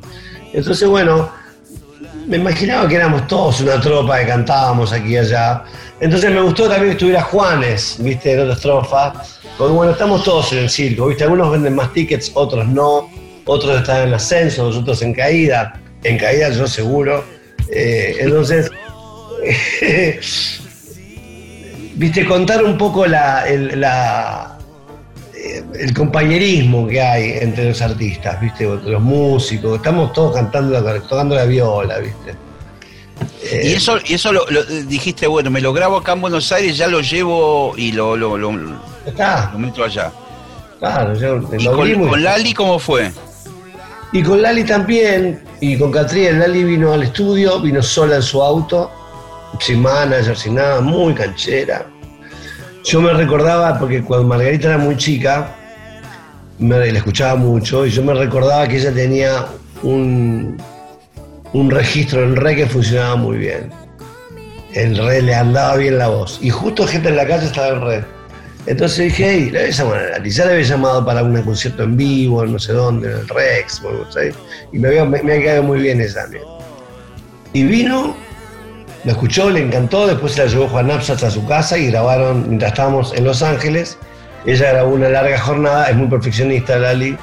Entonces, bueno, me imaginaba que éramos todos una tropa que cantábamos aquí y allá. Entonces me gustó también que estuviera Juanes, viste, en otra estrofa. Porque bueno, estamos todos en el circo, viste, algunos venden más tickets, otros no, otros están en ascenso, nosotros en caída, en caída yo seguro. Eh, entonces, *laughs* viste, contar un poco la, el compañerismo que hay entre los artistas, viste, entre los músicos, estamos todos cantando, tocando la viola, viste. Eh, Y eso, y eso lo, lo- dijiste, bueno, me lo grabo acá en Buenos Aires, ya lo llevo y lo, lo, lo- lo está, meto allá. claro, yo ¿Y con Lali cómo fue? Y con Lali también, y con Catriel, Lali vino al estudio, vino sola en su auto, sin manager, sin nada, muy canchera. Yo me recordaba, porque cuando Margarita era muy chica, me, la escuchaba mucho, y yo me recordaba que ella tenía un, un registro en re que funcionaba muy bien. El re le andaba bien la voz. Y justo gente en la calle estaba en re. Entonces dije, hey, le voy a llamar a Lali. Ya le había llamado para un concierto en vivo, no sé dónde, en el Rex, y me había, me, me había quedado muy bien esa también. Y vino, lo escuchó, le encantó, después se la llevó Juan Apsas a su casa y grabaron, mientras estábamos en Los Ángeles, ella grabó una larga jornada, es muy perfeccionista Lali,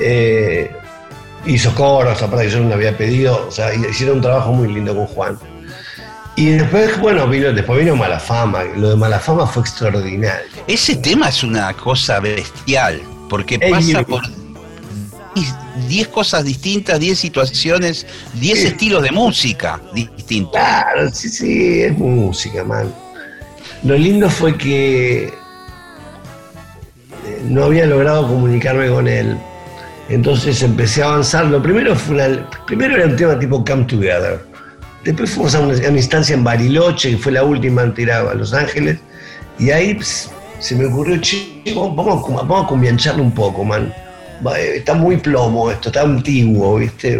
eh, hizo coros, aparte que yo no le había pedido, o sea, hicieron un trabajo muy lindo con Juan. Y después, bueno, vino, después vino Malafama, lo de Malafama fue extraordinario. Ese tema es una cosa bestial, porque pasa por 10 cosas distintas, 10 situaciones, 10 Sí. estilos de música distintos. Claro, sí, sí, es música, man. Lo lindo fue que eh, no había logrado comunicarme con él. Entonces empecé a avanzar. Lo primero fue una- primero era un tema tipo Come Together. Después fuimos a una, a una instancia en Bariloche, que fue la última en tirar a Los Ángeles. Y ahí ps, se me ocurrió, chico, vamos, a cum- vamos a cumbiancharlo un poco, man. Eh, Está muy plomo esto, está antiguo, ¿viste?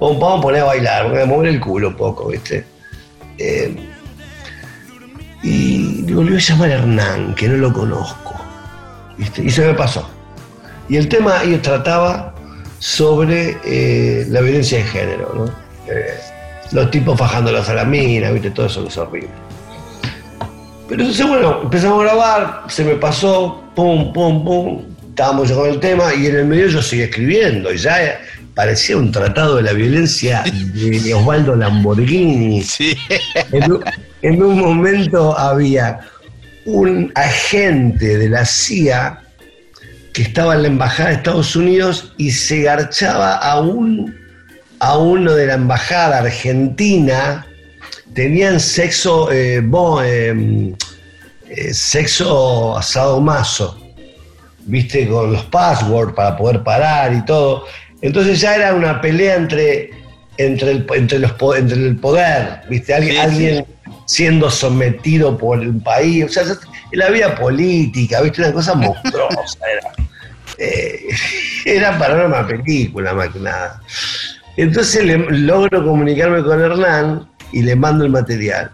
Vamos vamos a poner a bailar, a mover el culo un poco, ¿viste? Eh, y volvió a llamar a Hernán, que no lo conozco. ¿viste? Y se me pasó. Y el tema ahí trataba sobre eh, la violencia de género, ¿no? Eh, los tipos fajándolos a la mina, ¿viste? Todo eso es horrible. Pero entonces, bueno, empezamos a grabar, se me pasó, pum, pum, pum, estábamos ya con el tema y en el medio yo seguía escribiendo y ya parecía un tratado de la violencia de Osvaldo Lamborghini. Sí. *laughs* En un, en un momento había un agente de la CIA que estaba en la embajada de Estados Unidos y se garchaba a un a uno de la embajada argentina. Tenían sexo, eh, bo- eh, eh, sexo asado mazo, viste, con los passwords para poder parar y todo. Entonces ya era una pelea entre, entre, el, entre, los, entre el poder, viste, alguien, Sí, sí. alguien siendo sometido por un país, o sea, la vida política, viste, una cosa monstruosa era. *laughs* Eh, *laughs* era para una película más que nada. Entonces le, logro comunicarme con Hernán y le mando el material.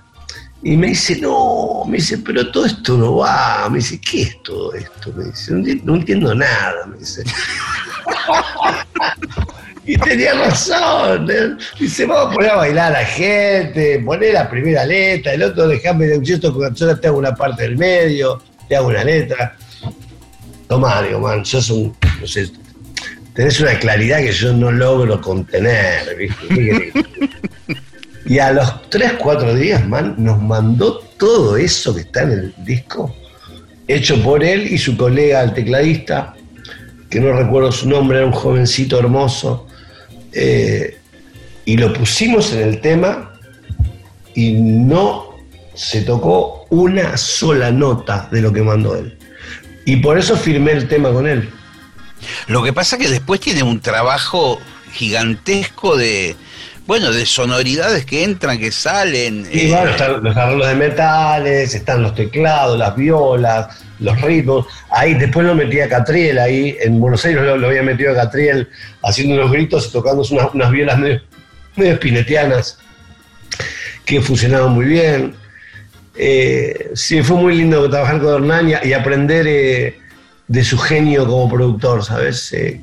Y me dice, no, me dice, pero todo esto no va. Me dice, ¿qué es todo esto? Me dice, no, enti- no entiendo nada, me dice. *laughs* y tenía razón. ¿eh? Dice, vamos a poner a bailar a la gente, poner la primera letra, el otro dejame de un gesto con yo te hago una parte del medio, te hago una letra. Tomá, digo, man, sos un, no sé, tenés una claridad que yo no logro contener. *laughs* Y a los 3, 4 días, man, nos mandó todo eso que está en el disco, hecho por él y su colega, el tecladista, que no recuerdo su nombre, era un jovencito hermoso, eh, y lo pusimos en el tema y no se tocó una sola nota de lo que mandó él. Y por eso firmé el tema con él. Lo que pasa que después tiene un trabajo gigantesco de, bueno, de sonoridades que entran, que salen. Sí, eh, bueno, están los arreglos de metales, están los teclados, las violas, los ritmos. Ahí después lo metí a Catriel, ahí en Buenos Aires lo, había metido a Catriel haciendo unos gritos y tocando unas, unas violas medio, medio espinetianas que funcionaban muy bien. Eh, sí, fue muy lindo trabajar con Hernán y, aprender eh, de su genio como productor, ¿sabes? Eh,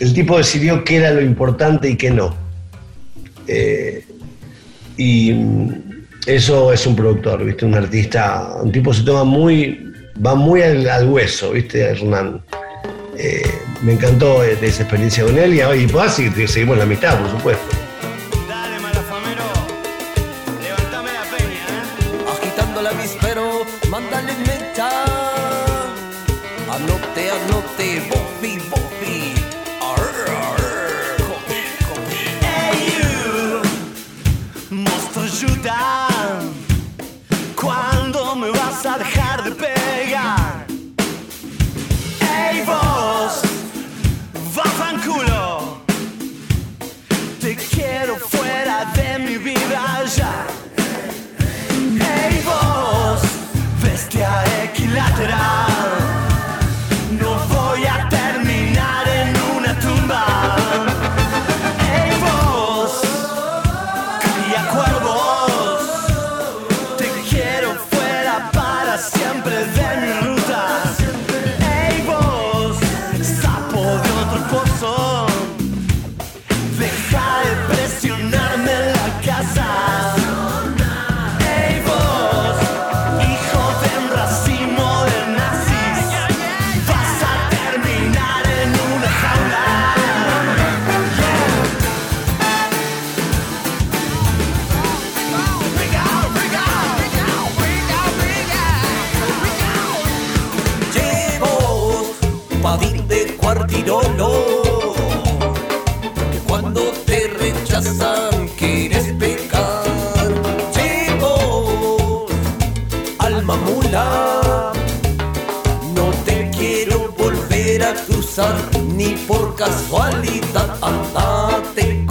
el tipo decidió qué era lo importante y qué no. Eh, y mm, eso es un productor, ¿viste? Un artista, un tipo se toma muy, va muy al, hueso, ¿viste? Hernán. Eh, me encantó eh, esa experiencia con él y, ah, y pues, ah, seguimos la amistad, por supuesto. por casualidad andate.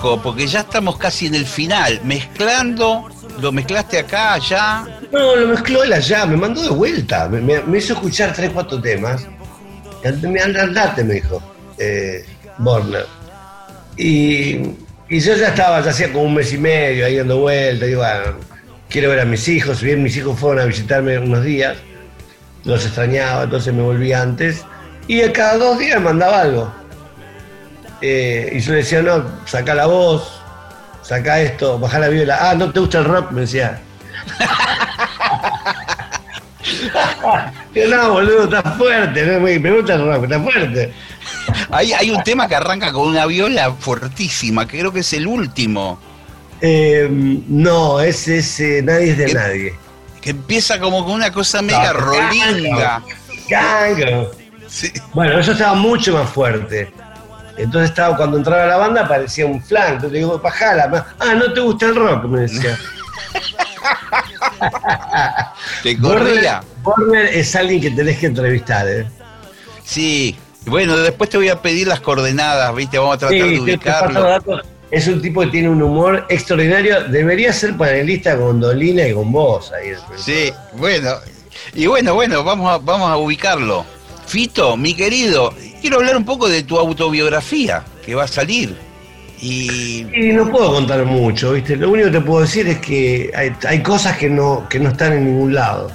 Porque ya estamos casi en el final, mezclando, lo mezclaste acá, allá. No, lo mezcló él allá, me mandó de vuelta. Me, hizo escuchar tres, cuatro temas. Me andate, me dijo. Eh, Borner. Y, yo ya estaba, ya hacía como un mes y medio ahí dando vueltas. Digo, bueno, quiero ver a mis hijos. Bien mis hijos fueron a visitarme unos días, los extrañaba, entonces me volví antes. Y cada dos días mandaba algo. Eh, y yo le decía, no, saca la voz, saca esto, baja la viola. Ah, ¿no te gusta el rock? Me decía. *laughs* No, boludo, está fuerte. No me pregunta el rock, está fuerte. Hay, hay un tema que arranca con una viola fuertísima, que creo que es el último, Eh, no, ese es eh, Nadie es de nadie. que empieza como con una cosa mega No, rolinga. Gango. Sí. Bueno, eso estaba mucho más fuerte. Entonces estaba, cuando entraba la banda parecía un flan. Entonces le digo, bajala. Ah, ¿no te gusta el rock? Me decía. *laughs* Te Borner, es alguien que tenés que entrevistar, ¿eh? Sí. Bueno, después te voy a pedir las coordenadas, ¿viste? Vamos a tratar de Sí, ubicarlo. Es un tipo que tiene un humor extraordinario. Debería ser panelista con Dolina y con vos. Ahí Sí, bueno. Y bueno, bueno, vamos a, vamos a ubicarlo. Fito, mi querido, quiero hablar un poco de tu autobiografía que va a salir. Y Y no puedo contar mucho, ¿viste? Lo único que te puedo decir es que hay, hay cosas que no, que no están en ningún lado.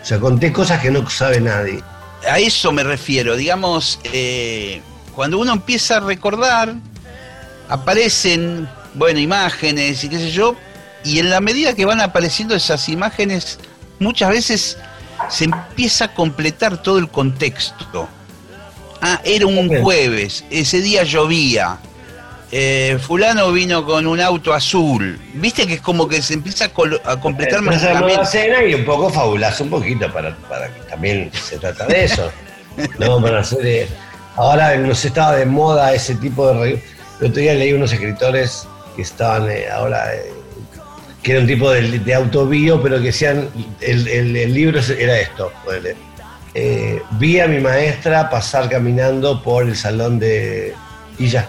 O sea, conté cosas que no sabe nadie. a eso me refiero. Digamos, eh, cuando uno empieza a recordar, aparecen, bueno, imágenes y qué sé yo, y en la medida que van apareciendo esas imágenes, muchas veces se empieza a completar todo el contexto. Ah, era un jueves, ese día llovía. eh, fulano vino con un auto azul. Viste que es como que se empieza a, a completar nueva mágicamente. cena y un poco fabulazo, un poquito, para, para que también se trata de eso. *laughs* no, para hacer. eh, ahora no sé, estaba de moda ese tipo de. El otro día leí unos escritores que estaban eh, ahora. eh, que era un tipo de, de pero que decían. El, el- el libro era esto. ponele, eh, vi a mi maestra pasar caminando por el salón de. Y ya.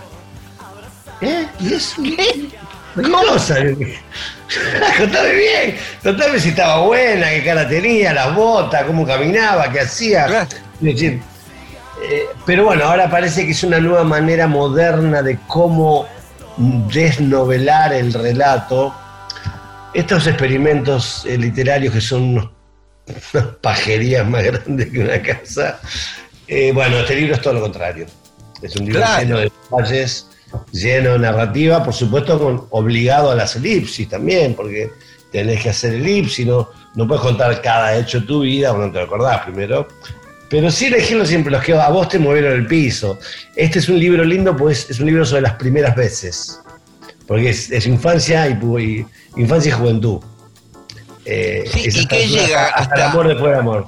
¿Eh? ¿Y eso? ¿Qué? ¿Qué cosa? *laughs* Contame bien, contame si estaba buena, qué cara tenía, las botas, cómo caminaba, qué hacía. Decir, eh, pero bueno, ahora parece que es una nueva manera moderna de cómo desnovelar el relato. Estos experimentos eh, literarios que son unos- *laughs* unas pajerías más grandes que una casa. eh, bueno, este libro es todo lo contrario. Es un libro Claro. lleno de detalles, lleno de narrativa, por supuesto con, obligado a las elipsis también, porque tenés que hacer elipsis, no, no puedes contar cada hecho de tu vida, o no te lo acordás primero. Pero sí elegirlo siempre los que a vos te movieron el piso. Este es un libro lindo, pues es un libro sobre las primeras veces. Porque es, es infancia y- infancia y juventud. Eh, Sí, ¿y qué llega hasta, hasta- el amor después del amor.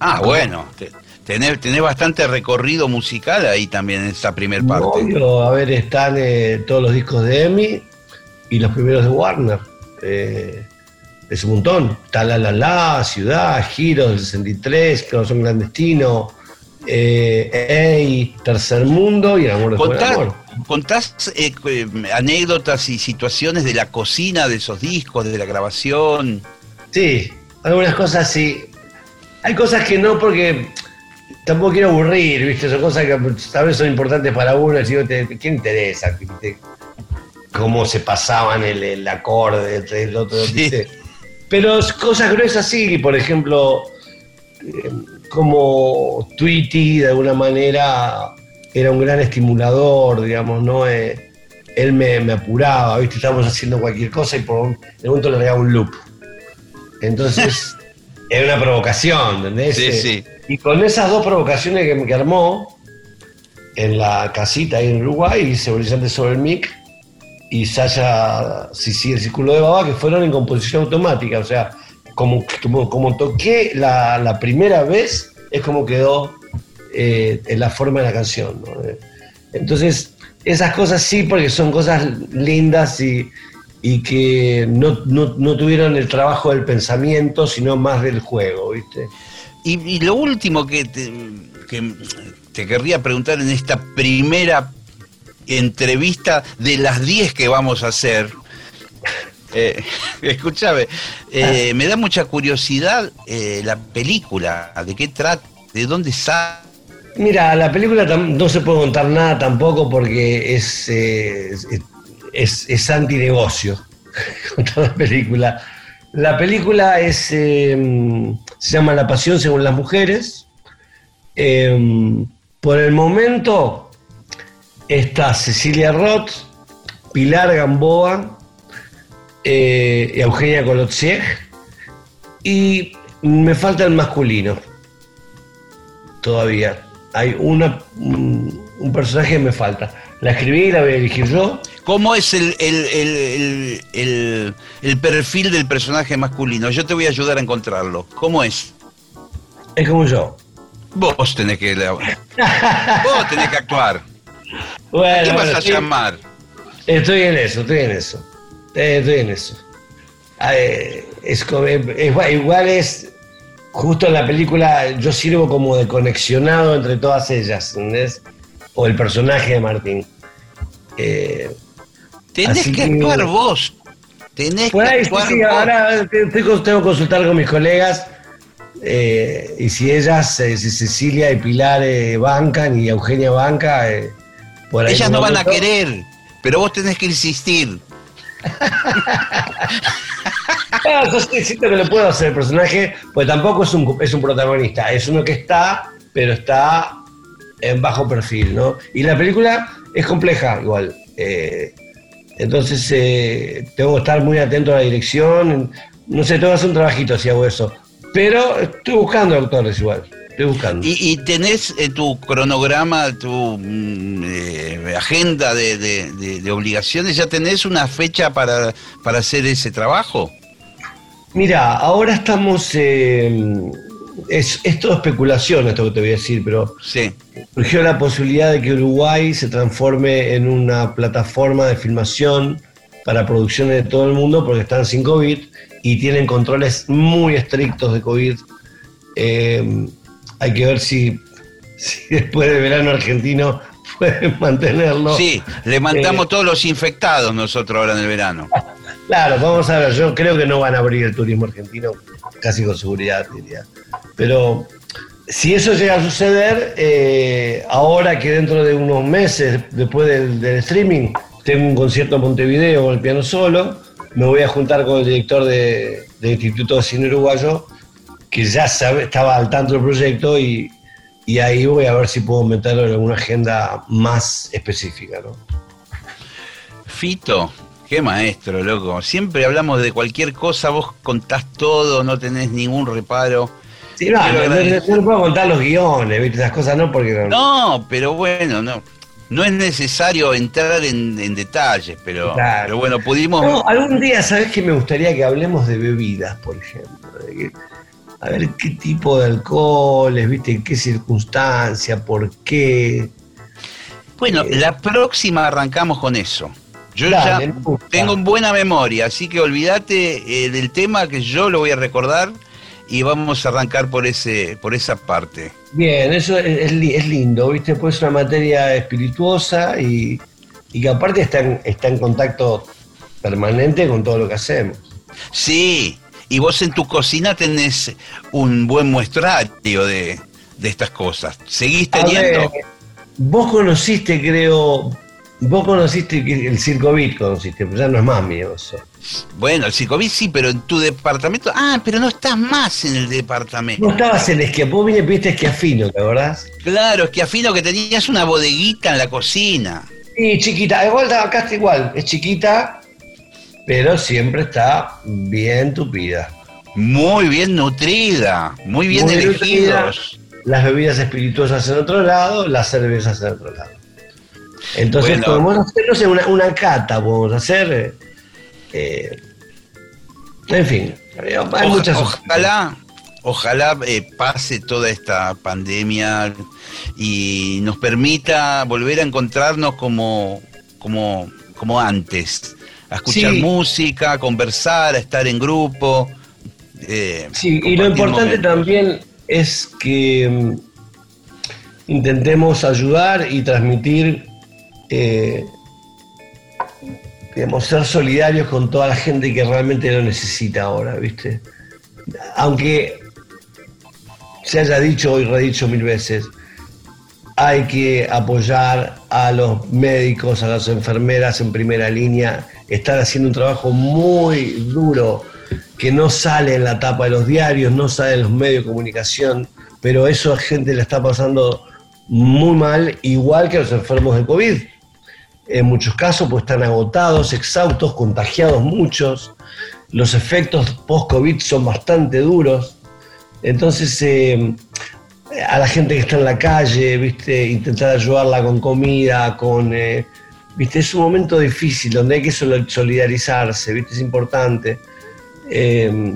Ah, bueno, te- tenés, tenés bastante recorrido musical ahí también en esa primer parte. Obvio, a ver, están eh, todos los discos de Emmy y los primeros de Warner. Eh, es un montón. Está La La La, Ciudad, Giros del 63, Corazón Clandestino, eh, Ey, Tercer Mundo y El Amor después del amor. ¿Contás eh, eh, anécdotas y situaciones de la cocina de esos discos, de la grabación? Sí, algunas cosas sí. Hay cosas que no porque tampoco quiero aburrir, ¿viste? Son cosas que tal vez son importantes para uno. Digo, te- ¿quién interesa? ¿Viste? Cómo se pasaban el, el acorde entre el otro, Sí. ¿viste? Pero cosas gruesas sí, por ejemplo, eh, como Tweety de alguna manera era un gran estimulador, digamos, ¿no? Eh, él me, me apuraba, ¿viste? Estábamos haciendo cualquier cosa y por un, de momento le regaba un loop. Entonces, *laughs* era una provocación, ¿entendés? Sí, Eh, sí. Y con esas dos provocaciones que, que armó en la casita ahí en Uruguay, hice Brillante sobre el mic y Sasha Sisi el Círculo de Baba, que fueron en composición automática. O sea, como, como, como toqué la, la primera vez, es como quedó eh, en la forma de la canción. ¿no? Eh, Entonces, esas cosas sí, porque son cosas lindas y, y que no, no- no tuvieron el trabajo del pensamiento, sino más del juego, ¿viste? Y, y lo último que te, que te querría preguntar en esta primera entrevista de las 10 que vamos a hacer. Eh, *laughs* escúchame, eh, me da mucha curiosidad eh, la película, de qué trata, de dónde sale. Mira, la película no se puede contar nada tampoco porque es, eh, es, es, es *laughs* contar la película. La película es, eh, se llama La Pasión según las mujeres. Eh, por el momento está Cecilia Roth, Pilar Gamboa, eh, y Eugenia Kolotsieg y me falta el masculino todavía. Hay una, un, un personaje que me falta. La escribí y la voy a elegir yo. ¿Cómo es el, el, el, el- perfil del personaje masculino? Yo te voy a ayudar a encontrarlo. ¿Cómo es? Es como yo. Vos tenés que, vos tenés que actuar. Bueno, ¿A quién vas bueno, a llamar? Estoy en eso, estoy en eso. Eh, Estoy en eso. Ah, eh, es- es- igual es, justo en la película, yo sirvo como de conexionado entre todas ellas, ¿entendés? O el personaje de Martín. Eh, Tenés que que- actuar vos. Tenés Por que ahí, actuar sí, vos. ahora tengo que consultar con mis colegas eh, y si ellas, eh, si Cecilia y Pilar eh, bancan y Eugenia banca, eh, por ahí Ellas no van a querer, pero vos tenés que insistir. *laughs* *laughs* Ah, yo siento que lo puedo hacer el personaje, pues tampoco es un, es un protagonista, es uno que está, pero está en bajo perfil, ¿no? Y la película es compleja igual. eh, entonces eh, tengo que estar muy atento a la dirección. No sé, tengo que hacer un trabajito si hago eso. Pero estoy buscando actores igual. Estoy buscando. Y, y tenés eh, tu cronograma, tu mm, eh, agenda de, de- de- de obligaciones, ¿ya tenés una fecha para, para hacer ese trabajo? Mira, ahora estamos. eh, es, es todo especulación esto que te voy a decir, pero Sí. surgió la posibilidad de que Uruguay se transforme en una plataforma de filmación para producciones de todo el mundo porque están sin COVID y tienen controles muy estrictos de COVID. Eh, hay que ver si, si después del verano argentino *laughs* pueden mantenerlo. Sí, le mandamos Eh, todos los infectados nosotros ahora en el verano. Claro, vamos a ver, yo creo que no van a abrir el turismo argentino, casi con seguridad diría. Pero si eso llega a suceder, eh, ahora que dentro de unos meses, después del, del streaming, tengo un concierto en Montevideo con el piano solo, me voy a juntar con el director de- del Instituto de Cine Uruguayo, que ya sabe, estaba al tanto del proyecto y, y ahí voy a ver si puedo meterlo en alguna agenda más específica. ¿no? Fito, qué maestro, loco. Siempre hablamos de cualquier cosa, vos contás todo, no tenés ningún reparo. Sí, no, no, puedo contar los guiones, ¿viste? Esas cosas no, porque no. Pero bueno, no. No es necesario entrar en, en detalles, pero, Claro. pero bueno, pudimos. Algún día, ¿sabes que me gustaría que hablemos de bebidas, por ejemplo? De que- a ver qué tipo de alcoholes, ¿viste? En qué circunstancia, por qué. Bueno, la próxima arrancamos con eso. Yo Dale, ya tengo buena memoria, así que olvídate eh, del tema que yo lo voy a recordar y vamos a arrancar por ese por esa parte. Bien, eso es, es li- es lindo, ¿viste? Pues es una materia espirituosa y, y que aparte está en, está en contacto permanente con todo lo que hacemos. Sí, y vos en tu cocina tenés un buen muestrario de, de estas cosas. ¿Seguís teniendo? ver, vos conociste, creo, vos conociste el Circo Beat, conociste, pero ya no es más mío eso. Bueno, el psicovit sí, pero en tu departamento. Ah, pero no estás más en el departamento. Vos estabas en Esquia, vos vine, viste Esquiafino, ¿te acordás? Claro, es que tenías una bodeguita en la cocina. Sí, chiquita, igual acá está igual, es chiquita, pero siempre está bien tupida. Muy bien nutrida, muy bien Muy elegidos. Las bebidas espirituosas en otro lado, las cervezas en otro lado. Entonces Bueno. podemos hacer, no sé, una, una cata, podemos hacer. eh, en fin, hay muchas ojalá, ojalá eh, pase toda esta pandemia y nos permita volver a encontrarnos como, como, como antes, a escuchar Sí. música, a conversar, a estar en grupo. eh, Sí, y lo importante momentos. también es que mm, intentemos ayudar y transmitir, eh, digamos, ser solidarios con toda la gente que realmente lo necesita ahora, ¿viste? Aunque se haya dicho y redicho mil veces, hay que apoyar a los médicos, a las enfermeras en primera línea, están haciendo un trabajo muy duro que no sale en la tapa de los diarios, no sale en los medios de comunicación, pero eso a gente le está pasando muy mal, igual que a los enfermos de COVID. En muchos casos pues están agotados, exhaustos, contagiados muchos, los efectos post-COVID son bastante duros, entonces eh, a la gente que está en la calle, ¿viste? intentar ayudarla con comida, con... eh, ¿viste? Es un momento difícil donde hay que sol- solidarizarse, ¿viste? es importante. Eh,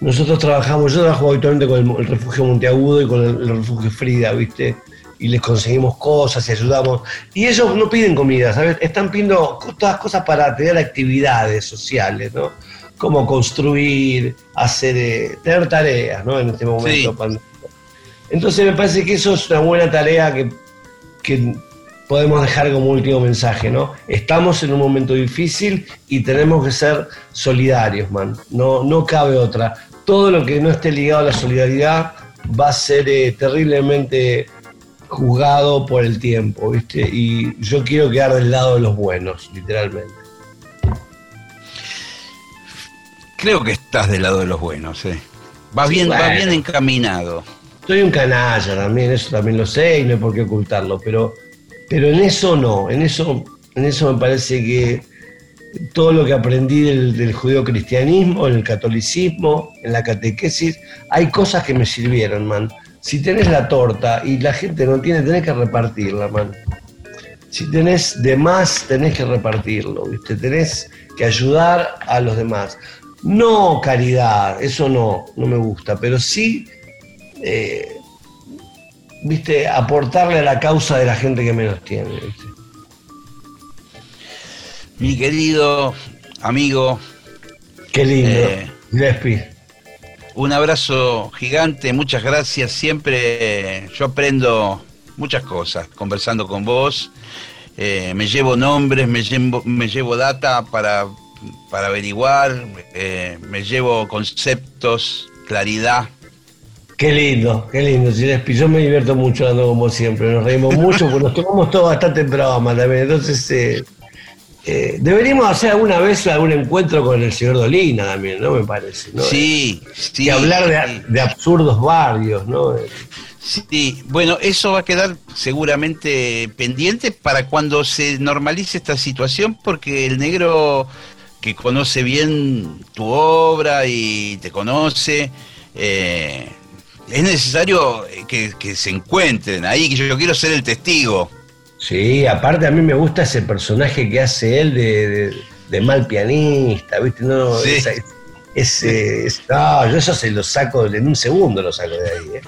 nosotros trabajamos, yo trabajo habitualmente con el, el refugio Monteagudo y con el, el refugio Frida, ¿viste? Y les conseguimos cosas y ayudamos. Y ellos no piden comida, ¿sabes? Están pidiendo todas cosas para tener actividades sociales, ¿no? Como construir, hacer, eh, tener tareas, ¿no? En este momento. Sí. Entonces me parece que eso es una buena tarea que, que podemos dejar como último mensaje, ¿no? Estamos en un momento difícil y tenemos que ser solidarios, man. No, no cabe otra. Todo lo que no esté ligado a la solidaridad va a ser eh, terriblemente juzgado por el tiempo, ¿viste? Y yo quiero quedar del lado de los buenos, literalmente. Creo que estás del lado de los buenos, eh. Vas Sí, bien, bueno. bien encaminado. Soy un canalla también, eso también lo sé y no hay por qué ocultarlo, pero, pero en eso no, en eso, en eso me parece que todo lo que aprendí del, del judeocristianismo, en el catolicismo, en la catequesis, hay cosas que me sirvieron, man. Si tenés la torta y la gente no tiene, tenés que repartirla, man. Si tenés de más, tenés que repartirlo, ¿viste? Tenés que ayudar a los demás. No caridad, eso no, no me gusta, pero sí eh, viste, aportarle a la causa de la gente que menos tiene. ¿viste? Mi querido amigo, Qué lindo. Eh. Un abrazo gigante, muchas gracias. Siempre eh, yo aprendo muchas cosas conversando con vos. Eh, me llevo nombres, me llevo, me llevo data para, para averiguar, eh, me llevo conceptos, claridad. Qué lindo, qué lindo, Gillespie. Yo me divierto mucho hablando con vos siempre. Nos reímos mucho porque nos tomamos todo bastante en broma también. Entonces, eh, eh, deberíamos hacer alguna vez algún encuentro con el señor Dolina también, ¿no? Me parece. ¿no? Sí, sí. Y hablar de, de absurdos barrios, ¿no? Sí, bueno, eso va a quedar seguramente pendiente para cuando se normalice esta situación, porque el negro que conoce bien tu obra y te conoce, eh, es necesario que, que se encuentren ahí, que yo, yo quiero ser el testigo. Sí, aparte a mí me gusta ese personaje que hace él de, de- de mal pianista, ¿viste? No, Sí. esa- ese, es- no, yo eso se lo saco, en un segundo lo saco de ahí. ¿eh?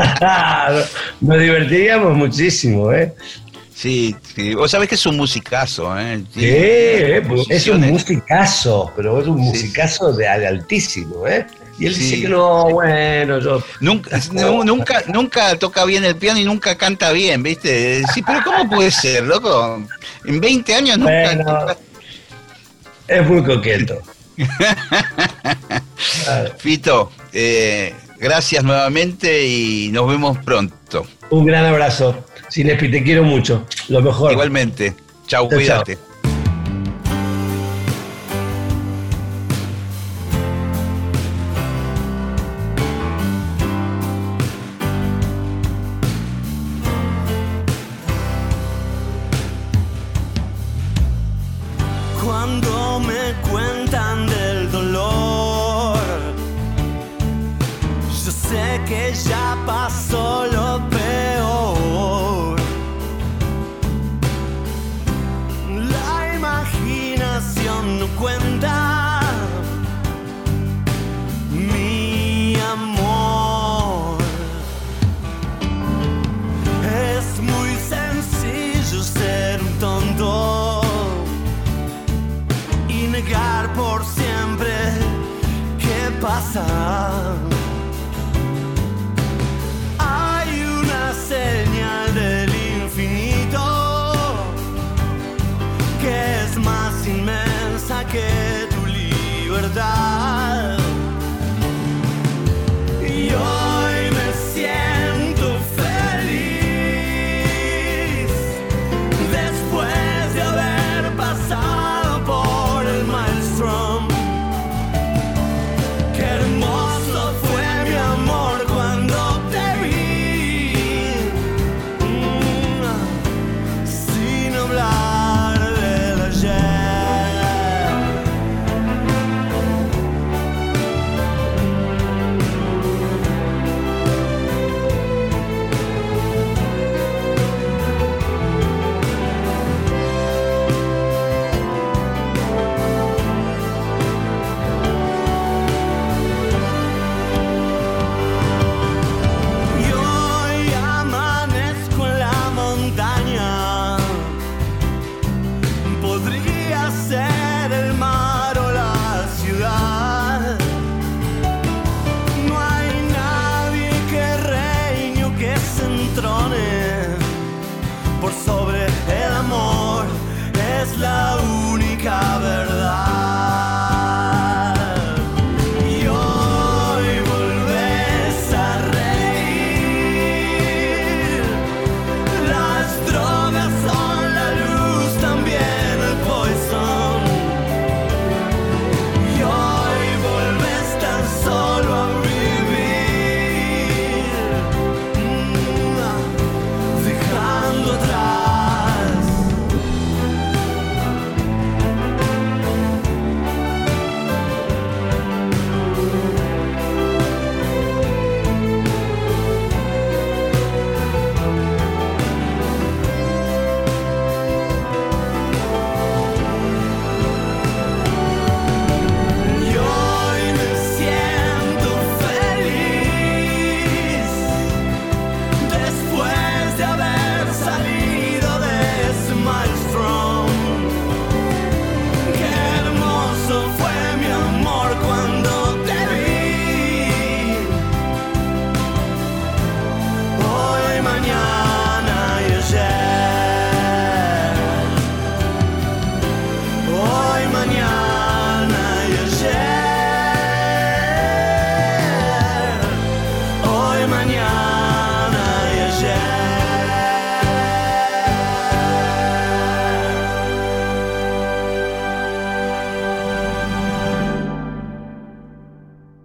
*laughs* Nos divertiríamos muchísimo, ¿eh? Sí, sí, vos sabés que es un musicazo, ¿eh? Sí, eh, es un musicazo, pero es un musicazo de, de altísimo, ¿eh? Y él Sí. dice que no, bueno, yo... Nunca, nu- nunca, nunca toca bien el piano y nunca canta bien, ¿viste? Sí, pero ¿cómo puede ser, loco? En 20 años nunca. Bueno, es muy coqueto. *laughs* Fito, eh, gracias nuevamente y nos vemos pronto. Un gran abrazo. Sinespi, te quiero mucho. Lo mejor. Igualmente. Chau, chau.